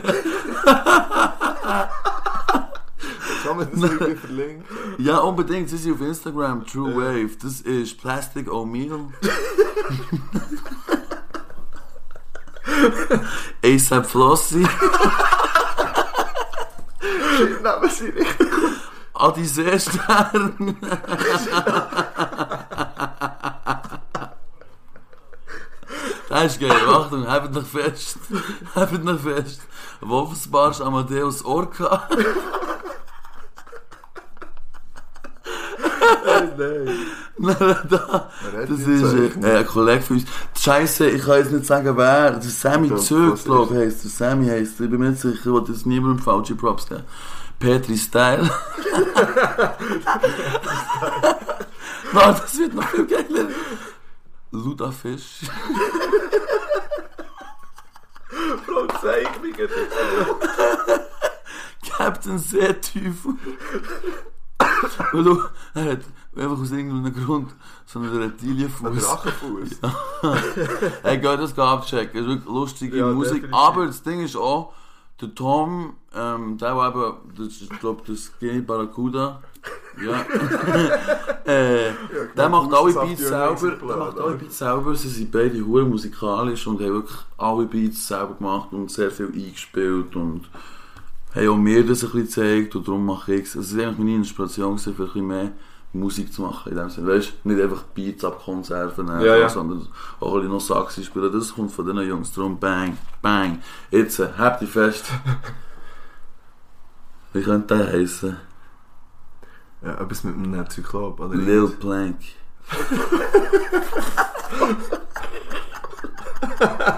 Kann man das irgendwie verlinken? Ja, unbedingt. Sie sind auf Instagram, True Wave. Das ist Plastic O'Meal. ASAP Flossie. Nehmen sie nicht. Adi Seestern. Das ist geil. Achtung, habt noch fest. Habt noch fest. Wolfsbarsch Amadeus Orca. Nein, da. Das ist äh, ein Kollege von uns. Scheiße, ich kann jetzt nicht sagen, wer. Das ist Sammy Zög, glaube ich, heisst er. Sammy heisst er. Ich bin mir nicht sicher, ich will das niemandem falsche Props geben. Petri Style. Nein, das wird noch viel geiler. Luda Fisch. Bro, zeig jetzt. hebt einen Seeteufel. Du, er hat einfach aus irgendeinem Grund so einen Ein Reptilienfuß. Drachenfuß. Hey, geht das abchecken. Das ist wirklich lustige Ja, Musik. definitiv. Aber das Ding ist auch, der Tom, ähm, der war eben, das ist, ich glaube, das Skinny Barracuda. Ja. äh, der macht alle Beats selber. Der macht alle? Beats selber. Sie sind beide hure musikalisch und haben wirklich alle Beats selber gemacht und sehr viel eingespielt und haben auch mir das ein bisschen gezeigt und darum mache ich es. Also, es ist eigentlich meine Inspiration für ein bisschen mehr Musik zu machen in dem Sinne. Weißt du, nicht einfach Beats ab Konserven Ja, ja. sondern auch ein bisschen noch Saxi spielen. Das kommt von diesen Jungs. Darum bang, bang. Jetzt, äh, habt ihr fest. Wie könnte der heißen? Ja, etwas mit einem Zyklop, oder? Lil Plank.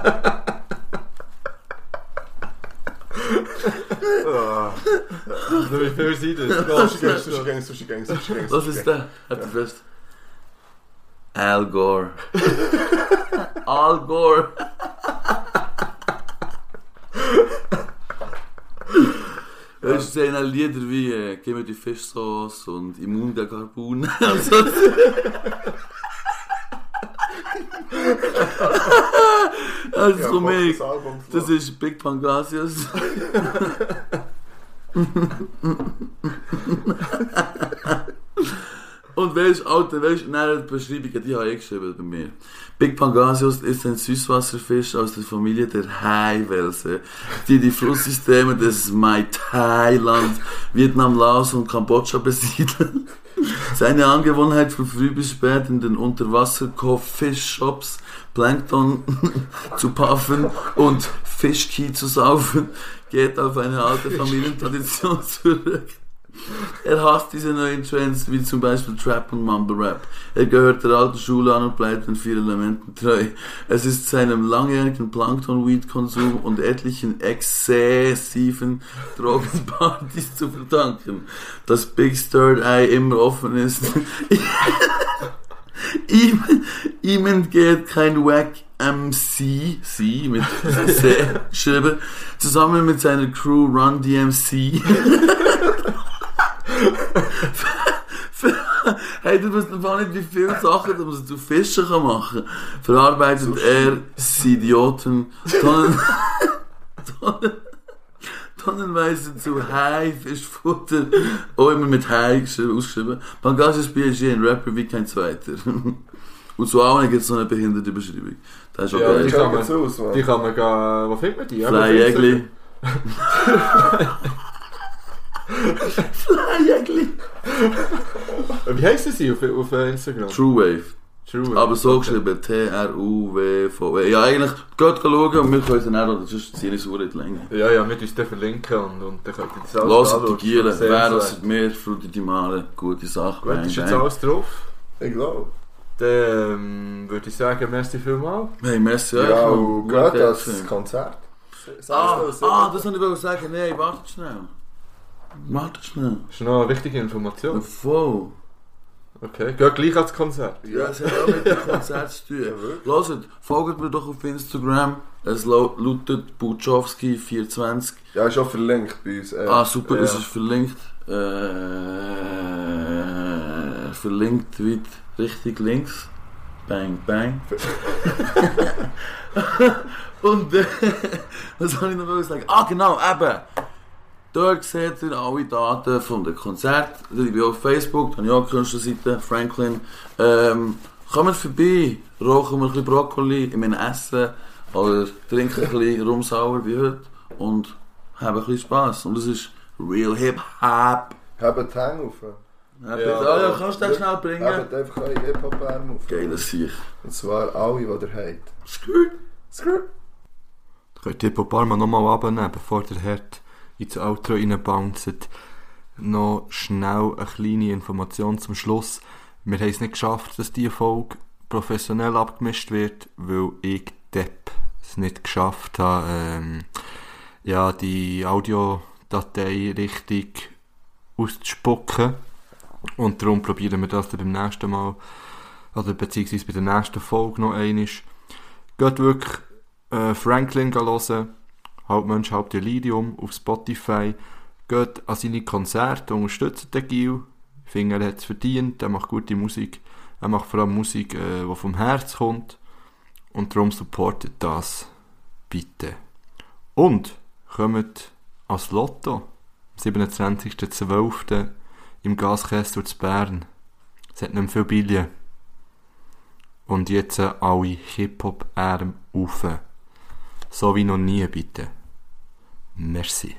Also, wie viel sind das? Sushi Gang, Sushi Gang, Sushi Gang, Sushi Gang. Was ist der? Habt ihr fest? Al Gore. Al Gore. Weißt du, sie Lieder wie äh, Gib mir die Fischsauce und Immun der Carbon. Das ist mich. das ist Big Pangasius. Und du, Alter, weißt du, nein, die Beschreibungen, die habe ich geschrieben bei mir. Big Pangasius ist ein Süßwasserfisch aus der Familie der Haiwelse, die die Flusssysteme des Mai Thailand, Vietnam, Laos und Kambodscha besiedeln. Seine Angewohnheit von früh bis spät in den Unterwasser-Fischshops Plankton zu puffen und Fischki zu saufen, geht auf eine alte Familientradition zurück. Er hasst diese neuen Trends, wie zum Beispiel Trap und Mumble Rap. Er gehört der alten Schule an und bleibt den vier Elementen treu. Es ist seinem langjährigen Plankton-Weed-Konsum und etlichen exzessiven Drogenpartys zu verdanken, dass Big Third Eye immer offen ist. ihm, ihm entgeht kein Wack MC, sie mit C geschrieben, zusammen mit seiner Crew Run DMC. Hey, du weißt einfach nicht, wie viele Sachen dass man zu Fischen kann machen kann. Verarbeitet er Idioten tonnen, tonnen, tonnenweise zu Haifischfutter. Auch immer mit Hai geschrieben- ausgeschrieben. Pangasius BSG, ein Rapper wie kein zweiter. Und zu allen gibt es noch eine behinderte Beschreibung. Das ist auch Ja, die kann man- das aus, Mann? Die kann man gehen, wo findet man die? Fly Egli. Fly Egli. Wie heissen sie auf, auf Instagram? True Wave. True. Aber so geschrieben, T-R-U-W-V-W. Ja, eigentlich, geht schauen und wir können es dann auch, oder sonst ziehen es in die Länge. Ja, ja, wir uns den verlinken und, und dann könnt ihr das alles anschauen. die Gielen, wer das mehr, frutti die Male, gute Sache. Gut, Bang, ist jetzt bang. alles drauf. Ich glaube. Dann ähm, würde ich sagen, merci vielmals. Hey, merci euch. Ja, und geht das. Konzert. Ah, ah, das wollte ich sagen. Nein, wartet schnell. Wartet schnell. Das ist noch eine wichtige Information. Voll. Okay, geht gleich ans Konzert. Ja, es hat auch mit dem Konzert zu tun. Hört, folgt mir doch auf Instagram. Es lau- lautet Butchowski420. Ja, ist auch verlinkt bei uns. Äh, Ah, super, ja. es ist verlinkt. Äh, verlinkt weit richtig links. Bang, bang. Und äh, was soll ich noch mal sagen? Ah, genau, eben. Dort seht ihr alle Daten von dem Konzert. Ich bin auf Facebook, da habe ich auch eine Künstlerseite, Franklin. Ähm, kommt vorbei, rauchen wir ein bisschen Brokkoli in meinem Essen oder trinken ein bisschen Rumsauer wie heute und haben ein bisschen Spass. Und es ist Real Hip Hop. Habt die Hänge auf. Ja, Ja. ah, ja, kannst du den schnell bringen? Habt einfach eure Hip-Hop-Arme auf. Geiler Sieg. Und zwar alle, die ihr habt. Skrrt. Skrrt. Könnt ihr Poparma nochmal abnehmen, bevor der Herd ins Outro reinbouncet. Noch schnell eine kleine Information zum Schluss. Wir haben es nicht geschafft, dass diese Folge professionell abgemischt wird, weil ich Depp es nicht geschafft habe, ähm, ja, die Audiodatei richtig auszuspucken. Und darum probieren wir das dann beim nächsten Mal, oder beziehungsweise bei der nächsten Folge noch einmal. Geht wirklich äh, Franklin hören, Hauptmensch, Hauptdelirium auf Spotify. geht an seine Konzerte, unterstützt den Gil. Ich finde, er hat es verdient, er macht gute Musik. Er macht vor allem Musik, äh, die vom Herz kommt. Und darum supportet das. Bitte. Und kommt als Lotto am 27.12. im Gaskessel zu Bern. Es hat nicht viel Billen. Und jetzt alle Hip-Hop-Arme rauf. So wie noch nie, bitte. Merci.